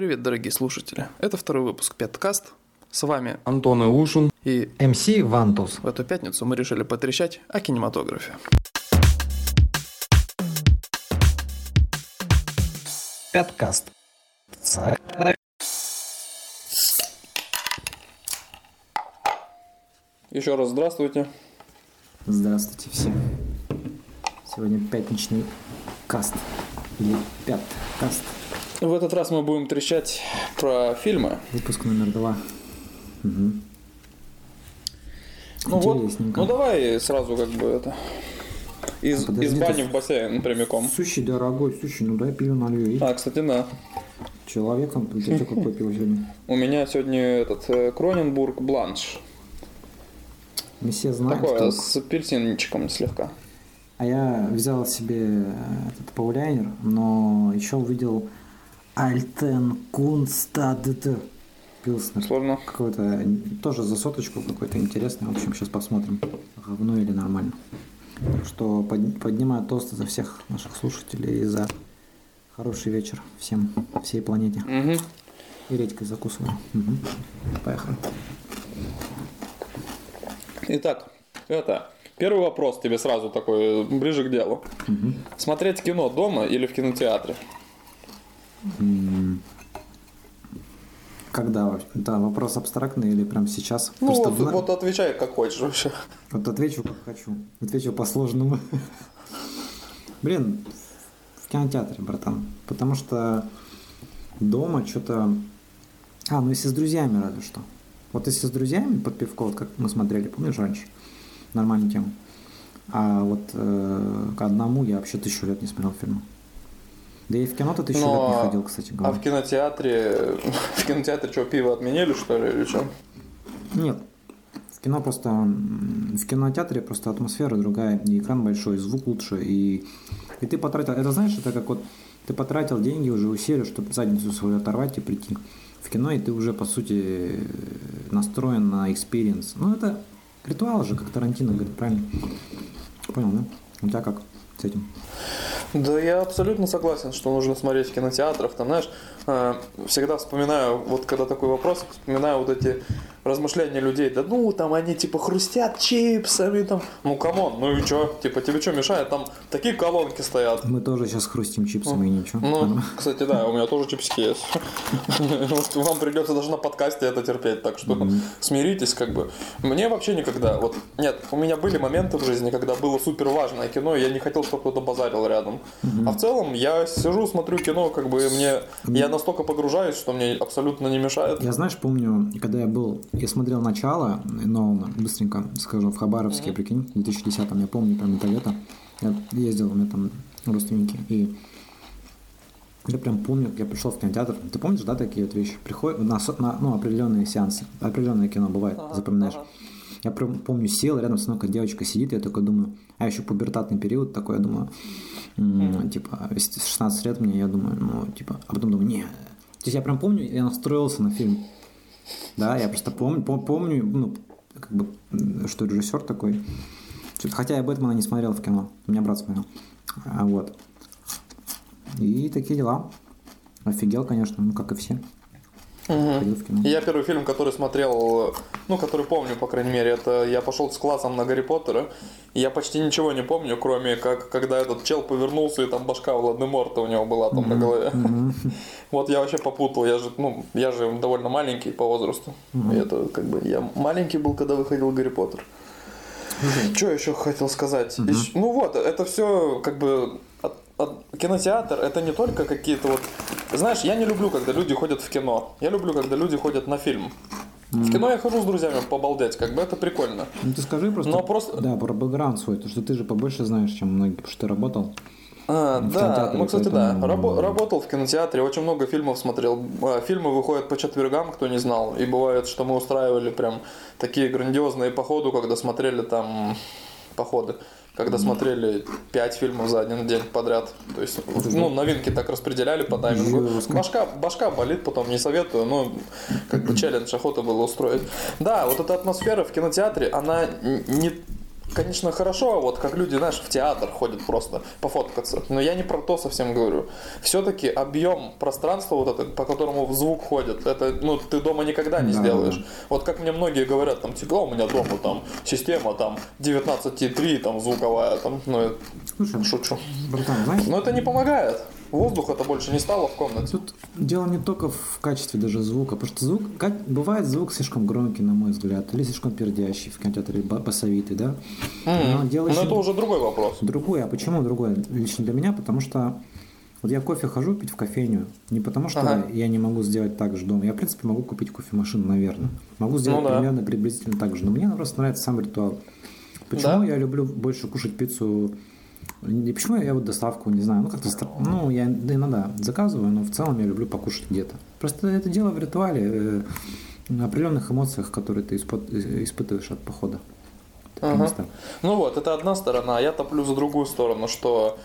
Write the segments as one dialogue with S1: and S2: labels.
S1: Привет, дорогие слушатели. Это второй выпуск Пяткаст. С вами
S2: Антон Иушин.
S1: и
S3: МС Вантус.
S1: в эту пятницу мы решили потрещать о кинематографе.
S3: Пяткаст.
S1: Еще раз здравствуйте.
S3: Здравствуйте все. Сегодня пятничный каст. Или пяткаст.
S1: В этот раз мы будем трещать про фильмы.
S3: Выпуск номер два. Мгм.
S1: Ну вот, ну давай сразу как бы это... Из,
S3: Подожди,
S1: из бани
S3: ты-
S1: в бассейн прямиком.
S3: Сущий дорогой, сущий, ну дай пиво налью.
S1: А, кстати, да.
S3: человеком, у тебя какое пиво сегодня?
S1: У меня сегодня этот э, Кроненбург Бланш.
S3: Мы все знаем,
S1: Такое,
S3: что-
S1: с апельсинчиком слегка.
S3: А я взял себе этот пауляйнер, но еще увидел Альтен Кунстад Пилснер.
S1: Сложно.
S3: Какой-то, тоже за соточку какой-то интересный. В общем, сейчас посмотрим, говно или нормально. Что под- поднимаю тосты за всех наших слушателей и за хороший вечер всем, всей планете.
S1: Мгм.
S3: И редькой закусываю. Мгм. Поехали.
S1: Итак, это... Первый вопрос тебе сразу такой, ближе к делу. Смотреть кино дома или в кинотеатре?
S3: Когда? вообще? Да, вопрос абстрактный или прям сейчас?
S1: Ну
S3: Просто
S1: вот,
S3: в-
S1: вот отвечай как хочешь вообще.
S3: Вот отвечу как хочу. Отвечу по сложному. Блин, в кинотеатре, братан. Потому что дома что-то... А, ну если с друзьями разве что. Вот если с друзьями под пивко, вот как мы смотрели, помнишь, раньше? Нормальную тему. А вот э, к одному я вообще тысячу лет не смотрел фильмы. Да и в кино-то тысячу
S1: Но-
S3: лет не ходил, кстати
S1: А
S3: говоря.
S1: в кинотеатре... В кинотеатре что, пиво отменили, что ли, или что?
S3: Нет. В кино просто... В кинотеатре просто атмосфера другая, и экран большой, и звук лучше, и... И ты потратил... Это знаешь, это как вот... Ты потратил деньги, уже усилия, чтобы задницу свою оторвать и прийти в кино, и ты уже, по сути, настроен на experience. Ну, это ритуал же, как Тарантино говорит, правильно? Понял, да? У тебя как с этим?
S1: Да, я абсолютно согласен, что нужно смотреть в кинотеатрах. Там, знаешь, всегда вспоминаю, вот когда такой вопрос, вспоминаю вот эти размышления людей. Да ну, там они типа хрустят чипсами, там. Ну, come on, ну и чё? Типа, тебе что мешает? Там такие колонки стоят.
S3: Мы тоже сейчас хрустим чипсами и ничего.
S1: Ну, кстати, да, у меня тоже чипсики есть. Вам придется даже на подкасте это терпеть, так что смиритесь, как бы. Мне вообще никогда, вот, нет, у меня были моменты в жизни, когда было супер важное кино, и я не хотел, чтобы кто-то базарил рядом. А в целом я сижу, смотрю кино, как бы мне, я настолько погружаюсь, что мне абсолютно не мешает.
S3: Я, знаешь, помню, когда я был, я смотрел начало Нолана, быстренько скажу, в Хабаровске, прикинь, в 2010-м, я помню прям это лето, я ездил, у меня там родственники, и я прям помню, как я пришел в кинотеатр. Ты помнишь, да, такие вот вещи? Приходят на, на, ну, определенные сеансы, определенное кино бывает, запоминаешь. Я прям помню, сел, рядом со мной девочка сидит, я такой думаю, а еще пубертатный период такой, я думаю, типа, если 16 лет мне, я думаю, ну, типа, а потом думаю, не. То есть я прям помню, я настроился на фильм. Да, я просто помню, пом- помню, ну, как бы, что режиссер такой. Хотя я Бэтмена не смотрел в кино. У меня брат смотрел. А, вот. И такие дела. Офигел, конечно, ну, как и все. Кино.
S1: Я первый фильм, который смотрел, ну, который помню, по крайней мере, это я пошел с классом на Гарри Поттера. И я почти ничего не помню, кроме как, когда этот чел повернулся, и там башка Владиморта у него была там на голове. Вот я вообще попутал, я же, ну, я же довольно маленький по возрасту. И это как бы, я маленький был, когда выходил Гарри Поттер. Что еще хотел сказать? Ещё- ну вот, это все как бы кинотеатр это не только какие-то вот. Знаешь, я не люблю, когда люди ходят в кино. Я люблю, когда люди ходят на фильм. В кино я хожу с друзьями побалдеть, как бы это прикольно.
S3: Ну, ты скажи просто,
S1: Но просто-
S3: да, про бэкграунд свой, то что ты же побольше знаешь, чем многие, потому что ты работал.
S1: А,
S3: В
S1: да, ну, кстати, да.
S3: поэтому-
S1: Рабо- работал в кинотеатре, очень много фильмов смотрел. А, Фильмы выходят по четвергам, кто не знал. И бывает, что мы устраивали прям такие грандиозные походы, когда смотрели там походы. Когда смотрели пять фильмов за один день подряд. То есть, ну, новинки так распределяли по таймингу. Башка, башка болит, потом не советую, но как бы челлендж охота было устроить. Да, вот эта атмосфера в кинотеатре, она не конечно, хорошо, вот как люди, знаешь, в театр ходят просто пофоткаться. Но я не про то совсем говорю. Все-таки объем пространства вот это, по которому звук ходит, это, ну, ты дома никогда не
S3: Да,
S1: сделаешь.
S3: да.
S1: Вот как мне многие говорят, там, типа, «О, у меня дома там система там 19,3 там звуковая, там, ну, я
S3: Слушай,
S1: шучу.
S3: братан, знаешь,
S1: Но это не помогает. Воздуха-то больше не стало в комнате.
S3: Тут дело не только в качестве даже звука, потому что звук, как, бывает звук слишком громкий, на мой взгляд, или слишком пердящий в кинотеатре, ба- басовитый, да? Но дело
S1: Но
S3: еще
S1: это уже другой вопрос.
S3: другое. А почему другое? Лично для меня, потому что вот я кофе хожу пить в кофейню, не потому что
S1: Ага.
S3: я не могу сделать так же дома. Я, в принципе, могу купить кофемашину, наверное. Могу сделать
S1: Ну да.
S3: примерно приблизительно так же. Но мне просто нравится сам ритуал. Почему
S1: Да?
S3: я люблю больше кушать пиццу? И почему я вот доставку, не знаю, ну как-то, ну я иногда заказываю, но в целом я люблю покушать где-то. Просто это дело в ритуале, э, на определенных эмоциях, которые ты э, испытываешь от похода.
S1: Ага.
S3: места.
S1: Ну вот, это одна сторона, а я топлю за другую сторону, что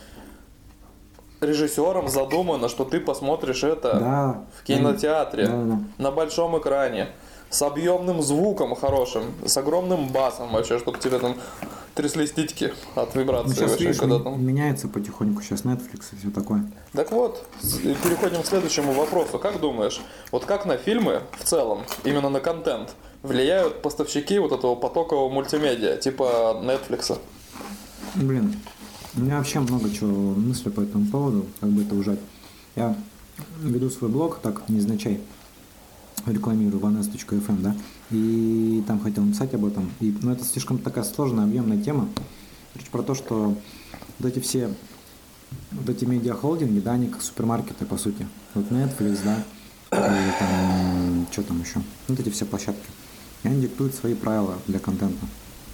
S1: режиссером задумано, что ты посмотришь это
S3: Да.
S1: в кинотеатре,
S3: да, да.
S1: на большом экране, с объемным звуком хорошим, с огромным басом вообще, чтобы тебе там тряслись титьки от
S3: Ну,
S1: вибрации
S3: сейчас,
S1: вообще,
S3: видишь,
S1: когда там.
S3: меняется потихоньку сейчас Netflix и все такое.
S1: Так вот, переходим к следующему вопросу. Как думаешь, вот как на фильмы в целом, именно на контент, влияют поставщики вот этого потокового мультимедиа, типа Netflix?
S3: Блин, у меня вообще много чего мысли по этому поводу, как бы это ужать. Я веду свой блог, так, незначай, рекламирую vanes.fm, да, и там хотел написать об этом. И, ну, это слишком такая сложная, объемная тема. Речь про то, что вот эти все, вот эти медиахолдинги, да, они как супермаркеты, по сути. Вот Netflix, да, или там, что там еще, вот эти все площадки. И они диктуют свои правила для контента.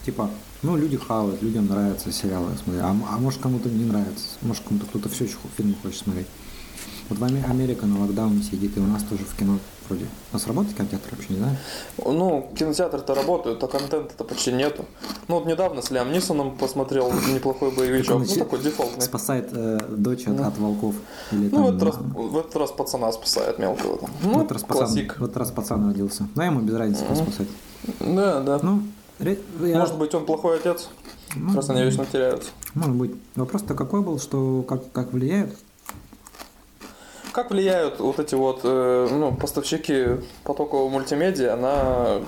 S3: Типа, ну, люди хавают, людям нравятся сериалы смотреть, а, а может кому-то не нравится, может кому-то кто-то все еще фильмы хочет смотреть. Вот в Аме- Америка на локдауне сидит, и у нас тоже в кино вроде. У нас работает кинотеатр вообще, не знаю?
S1: Ну, кинотеатры-то работают, а контента-то почти нету. Ну, вот недавно с Лиам Нисоном посмотрел неплохой боевичок. Ну, такой дефолтный.
S3: Спасает э, дочь от, от волков. Или
S1: Ну, в
S3: там,
S1: этот, раз,
S3: а,
S1: в этот раз пацана спасает мелкого. там.
S3: в
S1: Ну,
S3: этот раз пацан,
S1: классик.
S3: в этот раз пацан родился. Ну, ему без разницы, кого спасать.
S1: Да, да.
S3: Ну, ре- я-
S1: Может быть, он плохой отец,
S3: Ну,
S1: раз они вечно теряются.
S3: Может быть. Вопрос-то какой был, что как, как влияет?
S1: Как влияют вот эти вот э, ну, поставщики потокового мультимедиа на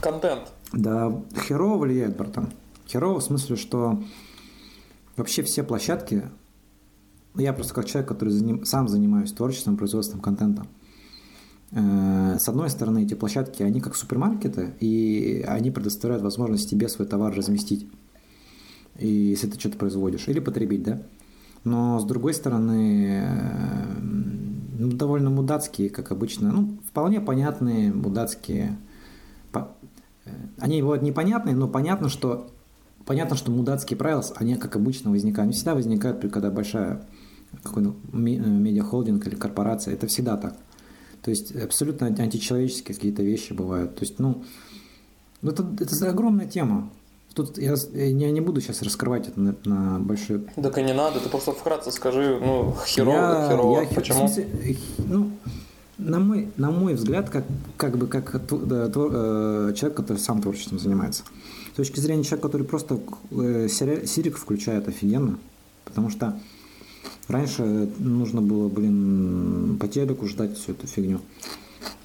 S1: контент?
S3: Да, херово влияет, братан. Херово в смысле, что вообще все площадки, ну, я просто как человек, который заним- сам занимаюсь творчеством, производством контента. Э, С одной стороны, эти площадки, они как супермаркеты, и они предоставляют возможность тебе свой товар разместить, и если ты что-то производишь, или потребить, да. Но с другой стороны, ну, довольно мудацкие, как обычно, ну, вполне понятные мудацкие э, они бывают непонятные, но понятно, что понятно, что мудацкие правила, они как обычно возникают. Они всегда возникают, когда большая какой-то ме- э, медиахолдинг или корпорация. Это всегда так. То есть абсолютно античеловеческие какие-то вещи бывают. То есть, ну, ну, это, это огромная тема. Тут я, я не, буду сейчас раскрывать это на, на большой
S1: Так и не надо, ты просто вкратце скажи, ну, херово,
S3: я,
S1: херово.
S3: я
S1: Почему?
S3: в смысле, э, ну, на мой, на мой взгляд, как, как бы как твор- э, человек, который сам творчеством занимается. С точки зрения человека, который просто э, Сирик включает офигенно, потому что раньше нужно было, блин, по телеку ждать всю эту фигню.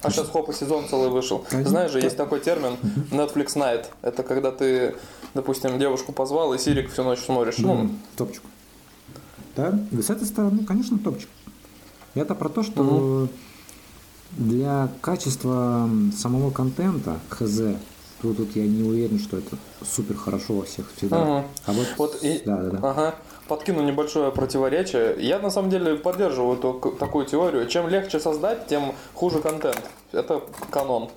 S1: А сейчас хоп, и сезон целый вышел. Знаешь же, есть такой термин Netflix Night. Это когда ты, допустим, девушку позвал и Сирик всю ночь смотришь. Ну,
S3: Блин, топчик. Да, и с этой стороны, конечно, топчик. Это про то, что для качества самого контента хз, тут, тут я не уверен, что это супер хорошо во всех всегда.
S1: Мгм.
S3: А вот,
S1: Вот и,
S3: да, да, да.
S1: Ага. Подкину небольшое противоречие. Я на самом деле поддерживаю эту, такую теорию. Чем легче создать, тем хуже контент. Это канон.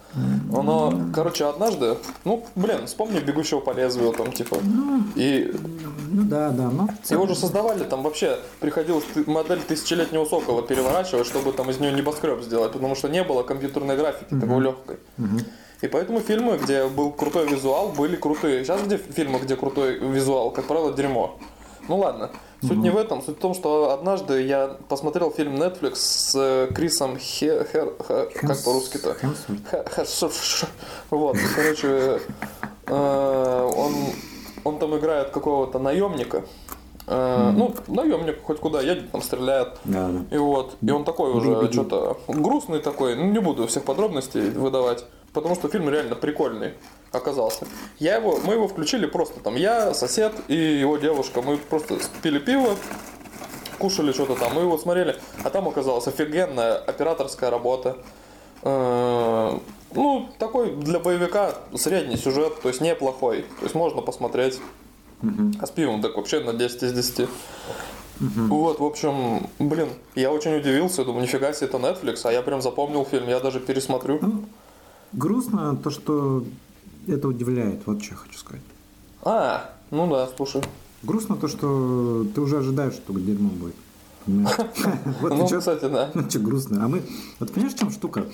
S1: Но, короче, однажды, ну, блин, вспомни бегущего по лезвию там, типа. И
S3: Ну да, да, целом-
S1: его же создавали, там вообще приходилось модель тысячелетнего сокола переворачивать, чтобы там из нее небоскреб сделать, потому что не было компьютерной графики такой легкой. И поэтому фильмы, где был крутой визуал, были крутые. Сейчас где фильмы, где крутой визуал, как правило, дерьмо. Ну ладно. Суть не в этом. Суть в том, что однажды я посмотрел фильм Netflix с э, Крисом Хе- Хер- Ха- как по-русски-то? Вот, короче, э, он он там играет какого-то наемника. Э, Ну, наемник хоть куда едет, там стреляет.
S3: Да, да.
S1: И вот, и он такой уже
S3: Бей-бей-бей.
S1: что-то грустный такой, ну не буду всех подробностей выдавать, потому что фильм реально прикольный оказался. Я его, мы его включили просто там, я, сосед и его девушка, мы просто пили пиво, кушали что-то там, мы его смотрели, а там оказалась офигенная операторская работа. Э, Ну, такой для боевика средний сюжет, то есть неплохой, то есть можно посмотреть. А с пивом так вообще на 10 из 10. Вот, в общем, блин, я очень удивился, думаю, нифига себе, это Netflix, а я прям запомнил фильм, я даже пересмотрю.
S3: Ну, грустно то, что это удивляет, вот что я хочу сказать.
S1: А, ну да, слушай.
S3: Грустно то, что ты уже ожидаешь, что дерьмо будет. Вот
S1: Ну, кстати, да.
S3: Ну, что грустно. А мы... Вот понимаешь, в чем штука?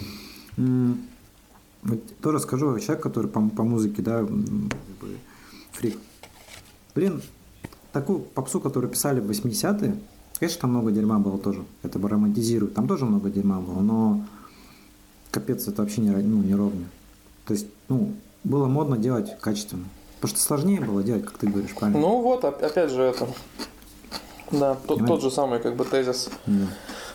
S3: Вот тоже скажу, человек, который по, по музыке, да, фрик. Блин, такую попсу, которую писали в 80-е, конечно, там много дерьма было тоже. Это бы романтизирует. Там тоже много дерьма было, но капец, это вообще не, ну, не ровня. То есть, ну, было модно делать качественно. Потому что сложнее было делать, как ты говоришь, правильно?
S1: Ну вот, оп- опять же это. Да, то-
S3: Понимаешь?
S1: тот же самый как бы тезис.
S3: Да.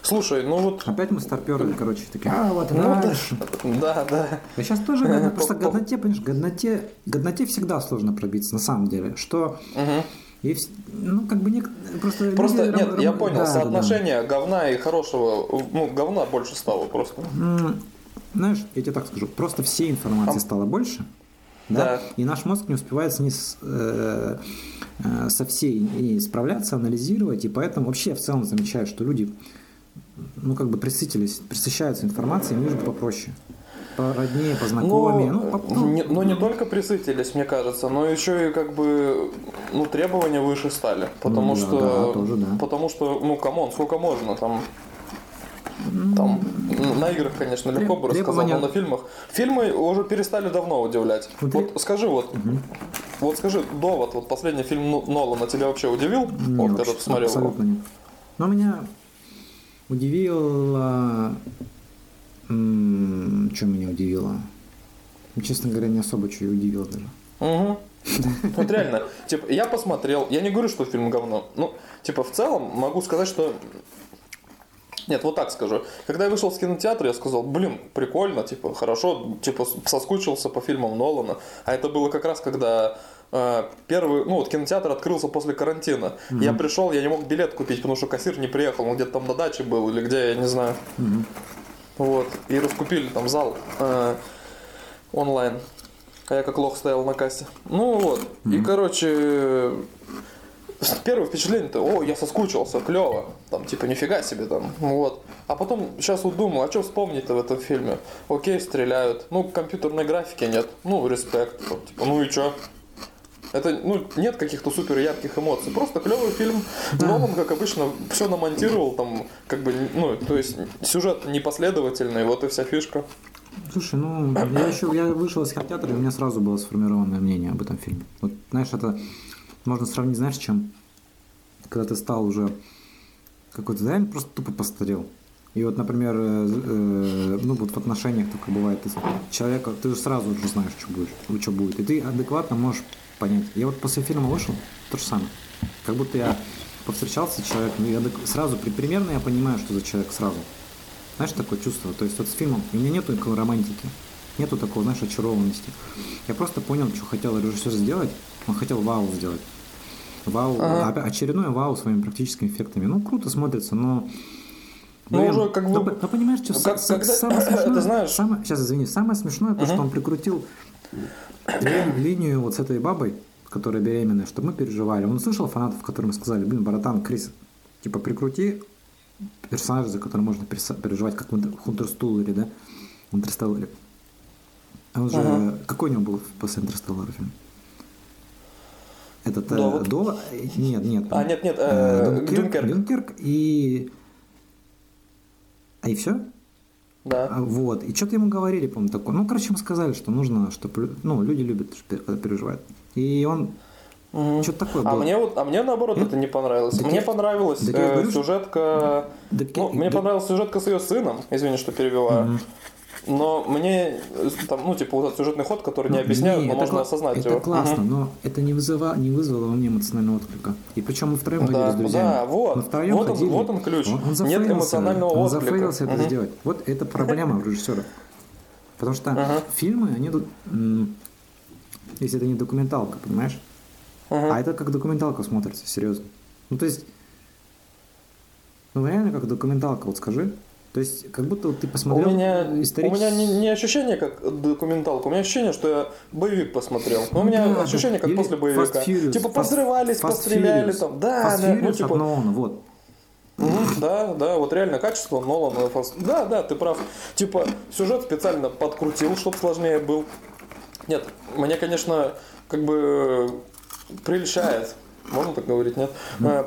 S1: Слушай, ну вот,
S3: Опять мы старперы, короче, такие, а, вот,
S1: ну да,
S3: дальше.
S1: да, да.
S3: Да сейчас тоже годно- просто годноте, понимаешь, годноте, годноте всегда сложно пробиться, на самом деле. Что,
S1: Мгм.
S3: и ну, как бы не, просто...
S1: Просто,
S3: люди
S1: нет,
S3: рам-
S1: я понял,
S3: да, да, да.
S1: соотношение говна и хорошего, ну, говна больше стало просто.
S3: Знаешь, я тебе так скажу, просто всей информации стало больше, да,
S1: Да.
S3: и наш мозг не успевает с ней с, э, э, со всей и справляться, анализировать, и поэтому вообще в целом замечаю, что люди, ну, как бы присытились, присыщаются информацией, им лишь бы попроще. Породнее, познакомее.
S1: Ну,
S3: ну, по- ну,
S1: не, но не только присытились, мне кажется, но еще и как бы ну, требования выше стали. Потому
S3: Ну
S1: что.
S3: да, тоже да.
S1: Потому что, ну, come on, сколько можно там. Там на играх, конечно, легко бы рассказал, но на фильмах. Фильмы уже перестали давно удивлять.
S3: Ну,
S1: Вот скажи, вот, вот скажи, довод, вот последний фильм Ну- Нолана тебя вообще удивил?
S3: Не,
S1: вот когда ты смотрел его?
S3: Но меня удивило... Что меня удивило? Ну, Честно говоря, не особо что и удивило даже.
S1: Угу. Вот реально, типа, я посмотрел, я не говорю, что фильм говно. Ну, типа, в целом могу сказать, что... Нет, вот так скажу. Когда я вышел с кинотеатра, я сказал, блин, прикольно, типа, хорошо, типа, соскучился по фильмам Нолана. А это было как раз, когда э, первый, ну вот кинотеатр открылся после карантина. Я пришел, я не мог билет купить, потому что кассир не приехал, он где-то там на даче был или где, я не знаю. Вот. И раскупили там зал э, онлайн. А я как лох стоял на кассе. Ну вот. И, короче, первое впечатление-то, о, я соскучился, клево. Там, типа, нифига себе там. Вот. А потом сейчас вот думаю, а что вспомнить-то в этом фильме? Окей, стреляют. Ну, компьютерной графики нет. Ну, респект. Там, типа, ну и чё? Это, ну, нет каких-то супер ярких эмоций. Просто клевый фильм. Нолан, как обычно, все намонтировал, там, как бы, ну, то есть, сюжет непоследовательный, вот и вся фишка.
S3: Слушай, ну, я еще я вышел из кинотеатра, и у меня сразу было сформированное мнение об этом фильме. Вот, знаешь, это можно сравнить, знаешь, чем? Когда ты стал уже какой-то, реально просто тупо постарел. И вот, например, э, э, ну вот в отношениях только бывает, ты человека, ты же сразу уже знаешь, что будет, что будет. И ты адекватно можешь понять. Я вот после фильма вышел, то же самое. Как будто я повстречался с человеком, я сразу, при- примерно я понимаю, что за человек сразу. Знаешь, такое чувство. То есть вот с фильмом у меня нету никакой романтики. Нету такого, знаешь, очарованности. Я просто понял, что хотел режиссер сделать. Он хотел вау сделать. Вау,
S1: Ага.
S3: опя- очередное вау своими практическими эффектами. Ну, круто смотрится, но...
S1: Ну, уже как бы-
S3: ну, понимаешь, что са-
S1: как-
S3: са-
S1: когда-
S3: самое смешное...
S1: знаешь-
S3: самое- сейчас, извини. Самое смешное, то, что он прикрутил ли- линию вот с этой бабой, которая беременная, чтобы мы переживали. Он услышал фанатов, которым сказали, блин, братан, Крис, типа прикрути персонажа, за которым можно переживать, как в Хунтерстуллере, да? В Интерстелларе. А он же...
S1: Ага.
S3: Какой у него был после Интерстеллара фильм? Этот э,
S1: Довод?
S3: Дова? Нет, нет.
S1: А, нет, нет,
S3: Э,
S1: э,
S3: Дюнкерк,
S1: Дюнкерк.
S3: Дюнкерк и... А и все?
S1: Да.
S3: А, Вот. И что-то ему говорили, по-моему, такое. Ну, короче, ему сказали, что нужно, чтобы ну, люди любят, что когда переживают. И он Что-то такое
S1: А
S3: было.
S1: мне вот, а мне наоборот это не понравилось.
S3: Так
S1: мне
S3: я-
S1: понравилась
S3: так
S1: э,
S3: говорю, что-
S1: сюжетка.
S3: Так
S1: ну,
S3: я-
S1: мне
S3: да-
S1: понравилась сюжетка с ее сыном. Извини, что перебиваю. Но мне там, ну, типа, вот этот сюжетный ход, который не
S3: Ну,
S1: объясняют,
S3: не,
S1: но
S3: это
S1: можно
S3: кла-
S1: осознать
S3: это
S1: его.
S3: классно,
S1: Мгм.
S3: но это не, вызыва, не вызвало во мне эмоционального отклика. И причем мы втроем ходили
S1: Да,
S3: с друзьями.
S1: да, вот.
S3: Мы втроем
S1: Вот он-
S3: ходили.
S1: вот он ключ.
S3: Он, он
S1: Нет эмоционального
S3: он
S1: отклика.
S3: зафейлился это
S1: Мгм.
S3: сделать. Вот это проблема режиссера. Потому что
S1: Ага.
S3: фильмы, они тут... Если это не документалка, понимаешь?
S1: Мгм.
S3: А это как документалка смотрится, серьезно. Ну, то есть... Ну, реально как документалка, вот скажи. То есть, как будто вот ты
S1: У
S3: посмотрел
S1: меня,
S3: исторический-
S1: у меня не, не ощущение как документалка, у меня ощущение, что я боевик посмотрел. Ну, у меня
S3: Да,
S1: ощущение, как
S3: или
S1: после боевика.
S3: Furious,
S1: типа
S3: Fast-
S1: позрывались,
S3: Fast
S1: постреляли
S3: Furious.
S1: там. Да,
S3: Fast
S1: да, ну
S3: Furious от
S1: типа.
S3: Нолана, вот.
S1: Мгм, да, да, вот реально качество Нолана. Да, да, ты прав. Типа, сюжет специально подкрутил, чтобы сложнее был. Нет, мне, конечно, как бы прельщает. Можно так говорить, нет?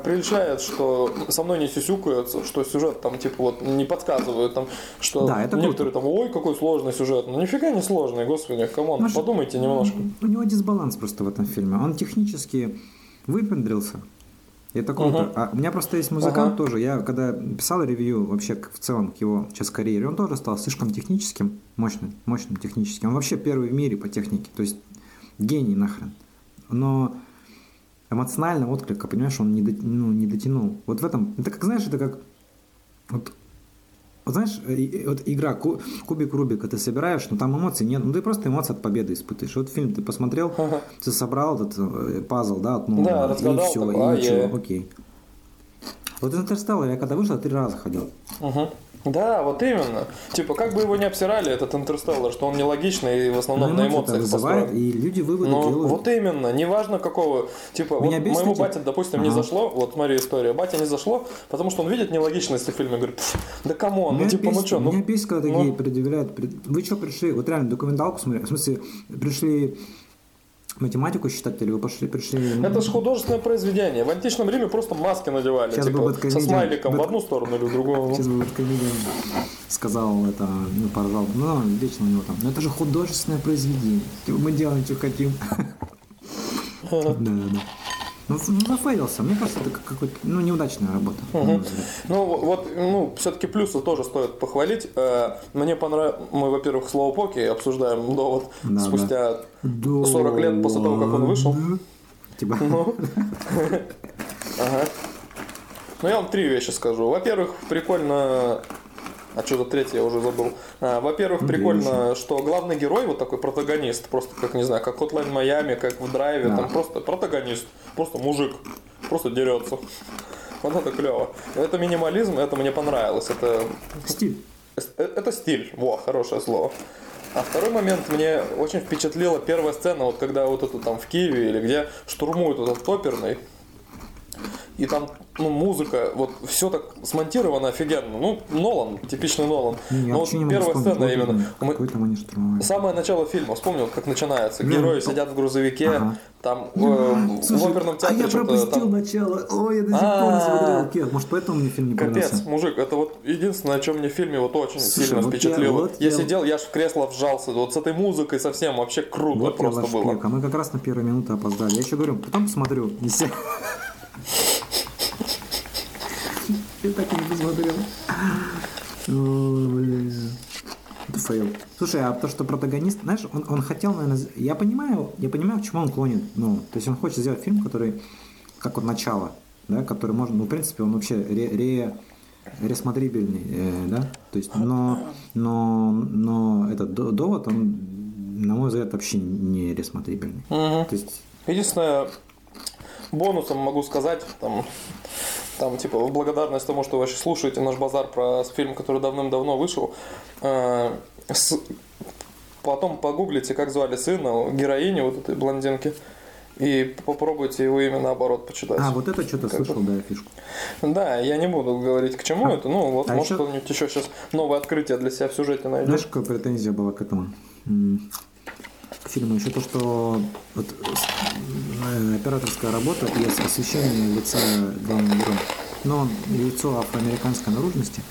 S1: Прельщает, что со мной не сюсюкаются, что сюжет там, типа, вот не подсказывают, там, что
S3: Да, это
S1: некоторые там, ой, какой сложный сюжет. Ну, нифига не сложный, господи, come on,
S3: Маш,
S1: подумайте немножко.
S3: У него дисбаланс просто в этом фильме. Он технически выпендрился. И это круто.
S1: Мгм.
S3: А у меня просто есть музыкант
S1: Ага.
S3: тоже. Я когда писал ревью вообще в целом к его сейчас карьере, он тоже стал слишком техническим, мощным, мощным техническим. Он вообще первый в мире по технике. То есть гений нахрен. Но эмоционально отклика, понимаешь, он не, дот- ну, не дотянул. Вот в этом, это как, знаешь, это как вот вот знаешь, э, вот игра ку- кубик Рубика ты собираешь, но там эмоций нет, ну ты просто эмоции от победы испытываешь. Вот фильм ты посмотрел,
S1: Ага.
S3: ты собрал этот э, пазл, да, от
S1: Да,
S3: Нолана, и все,
S1: такой,
S3: и
S1: а,
S3: ничего,
S1: я-
S3: окей. Вот Интерстеллар я когда вышел, три раза ходил.
S1: Мгм. Да, вот именно. Типа, как бы его не обсирали, этот интерстеллар, что он нелогичный и в основном
S3: Но
S1: на эмоциях
S3: вызывает, и люди выводы
S1: Ну,
S3: делают.
S1: вот именно, неважно какого, типа,
S3: Меня
S1: вот
S3: бесит
S1: моему бате, допустим, не
S3: Ага.
S1: зашло, вот смотри история, батя не зашло, потому что он видит нелогичность в фильме, говорит, «Пф, да come on,
S3: ну
S1: типа, ну
S3: бесит-
S1: что, ну,
S3: Меня бесит, когда
S1: ну.
S3: такие предъявляют. пред- Вы что пришли? Вот реально документалку смотрели. В смысле, пришли математику считать, или вы пошли, пришли...
S1: это же художественное произведение. В античном Риме просто маски надевали,
S3: Сейчас бы
S1: типа,
S3: Бэткомедиан-
S1: со смайликом в
S3: Бэт-
S1: одну сторону или в другую.
S3: Сейчас бы вот комедиан сказал это, ну, поржал. Ну, вечно у него там. Но это же художественное произведение. Типа, мы делаем, что хотим. Да, да, да. Ну, ну, зафейлился. Мне кажется, это как- какой-то, ну, неудачная работа. взгляд.
S1: Ну вот, ну, все-таки плюсы тоже стоит похвалить. Э, Мне понравилось, мы, во-первых, слово поки обсуждаем довод
S3: Да,
S1: спустя
S3: Да
S1: 40 лет после того, как он вышел.
S3: Типа,
S1: Ну, ага. Ну, я вам три вещи скажу. Во-первых, прикольно... А что-то третье я уже забыл. А, Во-первых, прикольно, что главный герой, вот такой протагонист, просто как, не знаю, как Hotline Miami, как в Драйве,
S3: Да.
S1: там просто протагонист, просто мужик, просто дерется. Вот это клево. Это минимализм, это мне понравилось. Это
S3: стиль.
S1: Э, Это стиль, во, хорошее слово. А второй момент мне очень впечатлила первая сцена, вот когда вот это там в Киеве или где штурмуют этот оперный. И там, ну, музыка, вот все так смонтировано офигенно. Ну, Нолан, типичный Нолан.
S3: Не, я
S1: Но вот
S3: вообще не
S1: первая
S3: вспомнить,
S1: сцена
S3: вот
S1: именно. Мы-
S3: штурмовали.
S1: Самое начало фильма, вспомнил, как начинается.
S3: Ну,
S1: Герои
S3: ну,
S1: сидят в грузовике,
S3: ага.
S1: там э, в
S3: Слушай,
S1: оперном
S3: а
S1: театре
S3: я
S1: что-то
S3: пропустил
S1: там...
S3: начало. Ой, я до сих пор не смотрел. Кек, Может, поэтому мне фильм не
S1: Капец,
S3: понравился?
S1: мужик, это вот единственное, о чем мне в фильме вот очень
S3: Слушай,
S1: сильно
S3: вот я-
S1: впечатлило.
S3: вот
S1: я,
S3: я-
S1: сидел, я аж в кресло вжался, вот с этой музыкой совсем вообще круто
S3: Вот я
S1: просто было.
S3: а мы как раз на первую минуту опоздали. Я еще говорю, потом посмотрю. Я так и не посмотрел. О, блин. Это фейл. Слушай, а то, что протагонист, знаешь, он, он хотел, наверное, я понимаю, я понимаю, к чему он клонит. Ну, то есть он хочет сделать фильм, который, как вот начало, да, который можно, ну, в принципе, он вообще ре, ре- ресмотрибельный, э, да, то есть, но, но, но этот до- довод, он, на мой взгляд, вообще не ресмотрибельный.
S1: Мгм.
S3: То есть,
S1: Единственное, бонусом могу сказать, там, там, типа, в благодарность тому, что вы вообще слушаете наш базар про фильм, который давным-давно вышел, э, с- потом погуглите, как звали сына, героини вот этой блондинки, и попробуйте его имя наоборот почитать.
S3: а, вот это что-то
S1: Как бы.
S3: слышал, да, фишку.
S1: Да, я не буду говорить, к чему это. Ну, вот,
S3: а
S1: может,
S3: еще-
S1: кто-нибудь еще сейчас новое открытие для себя в сюжете найдет.
S3: Знаешь, какая претензия была к этому? Фильму еще то, что вот, э, операторская работа и ос- освещение лица главного героя. Но лицо афроамериканской наружности.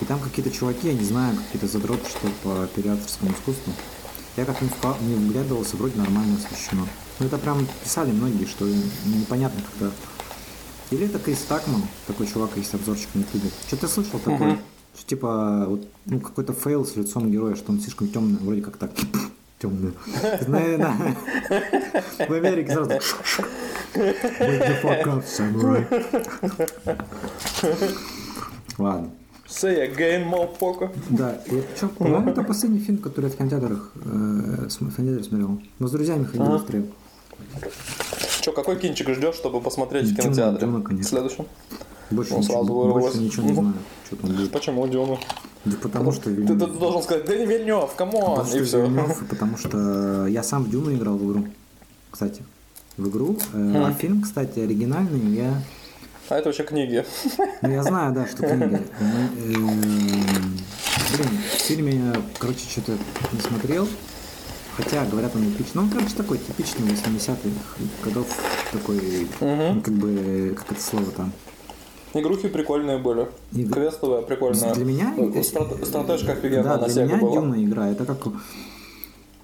S3: И там какие-то чуваки, я не знаю, какие-то задроты, что по операторскому искусству. Я как не, вглядывался, вроде нормально освещено. Ну это прям писали многие, что непонятно когда. Или это Крис Стакман, такой чувак, есть обзорчик на ютубе. Что ты слышал такое? Что типа вот, ну, какой-то фейл с лицом героя, что он слишком темный, вроде как так темный. Наверное, в Америке сразу Wake the fuck up, samurai. Ладно.
S1: Say again, motherfucker.
S3: Да, и что, по-моему, это последний фильм, который я в кинотеатрах, э, в кинотеатре смотрел. Но с друзьями ходил
S1: Ага.
S3: быстрее.
S1: Че, какой кинчик ждешь, чтобы посмотреть в
S3: Дюна,
S1: кинотеатре?
S3: Дюна, конечно.
S1: Следующем.
S3: Больше,
S1: Ну,
S3: ничего,
S1: сразу вырвалось.
S3: больше ничего не знаю, что там будет.
S1: Почему Дюну?
S3: Да потому что
S1: Ты, должен сказать, да не Вильнев, come
S3: on, Потому
S1: и все.
S3: Потому что я сам в Дюну играл в игру. Кстати, в игру. Э, А фильм, кстати, оригинальный я...
S1: А это вообще книги.
S3: Ну, я знаю, да, что книга. Ну, эм, Блин, в фильме я, короче, что-то не смотрел. Хотя, говорят, он эпичный. Ну, он, короче, такой типичный 80-х годов. Такой, ну, как бы, как это слово там.
S1: Игрухи прикольные были.
S3: Игры-
S1: Квестовая прикольная.
S3: Для меня-
S1: Э, страт- Стратежка офигенная
S3: Да,
S1: на
S3: для меня
S1: была.
S3: Дюна игра. Это как...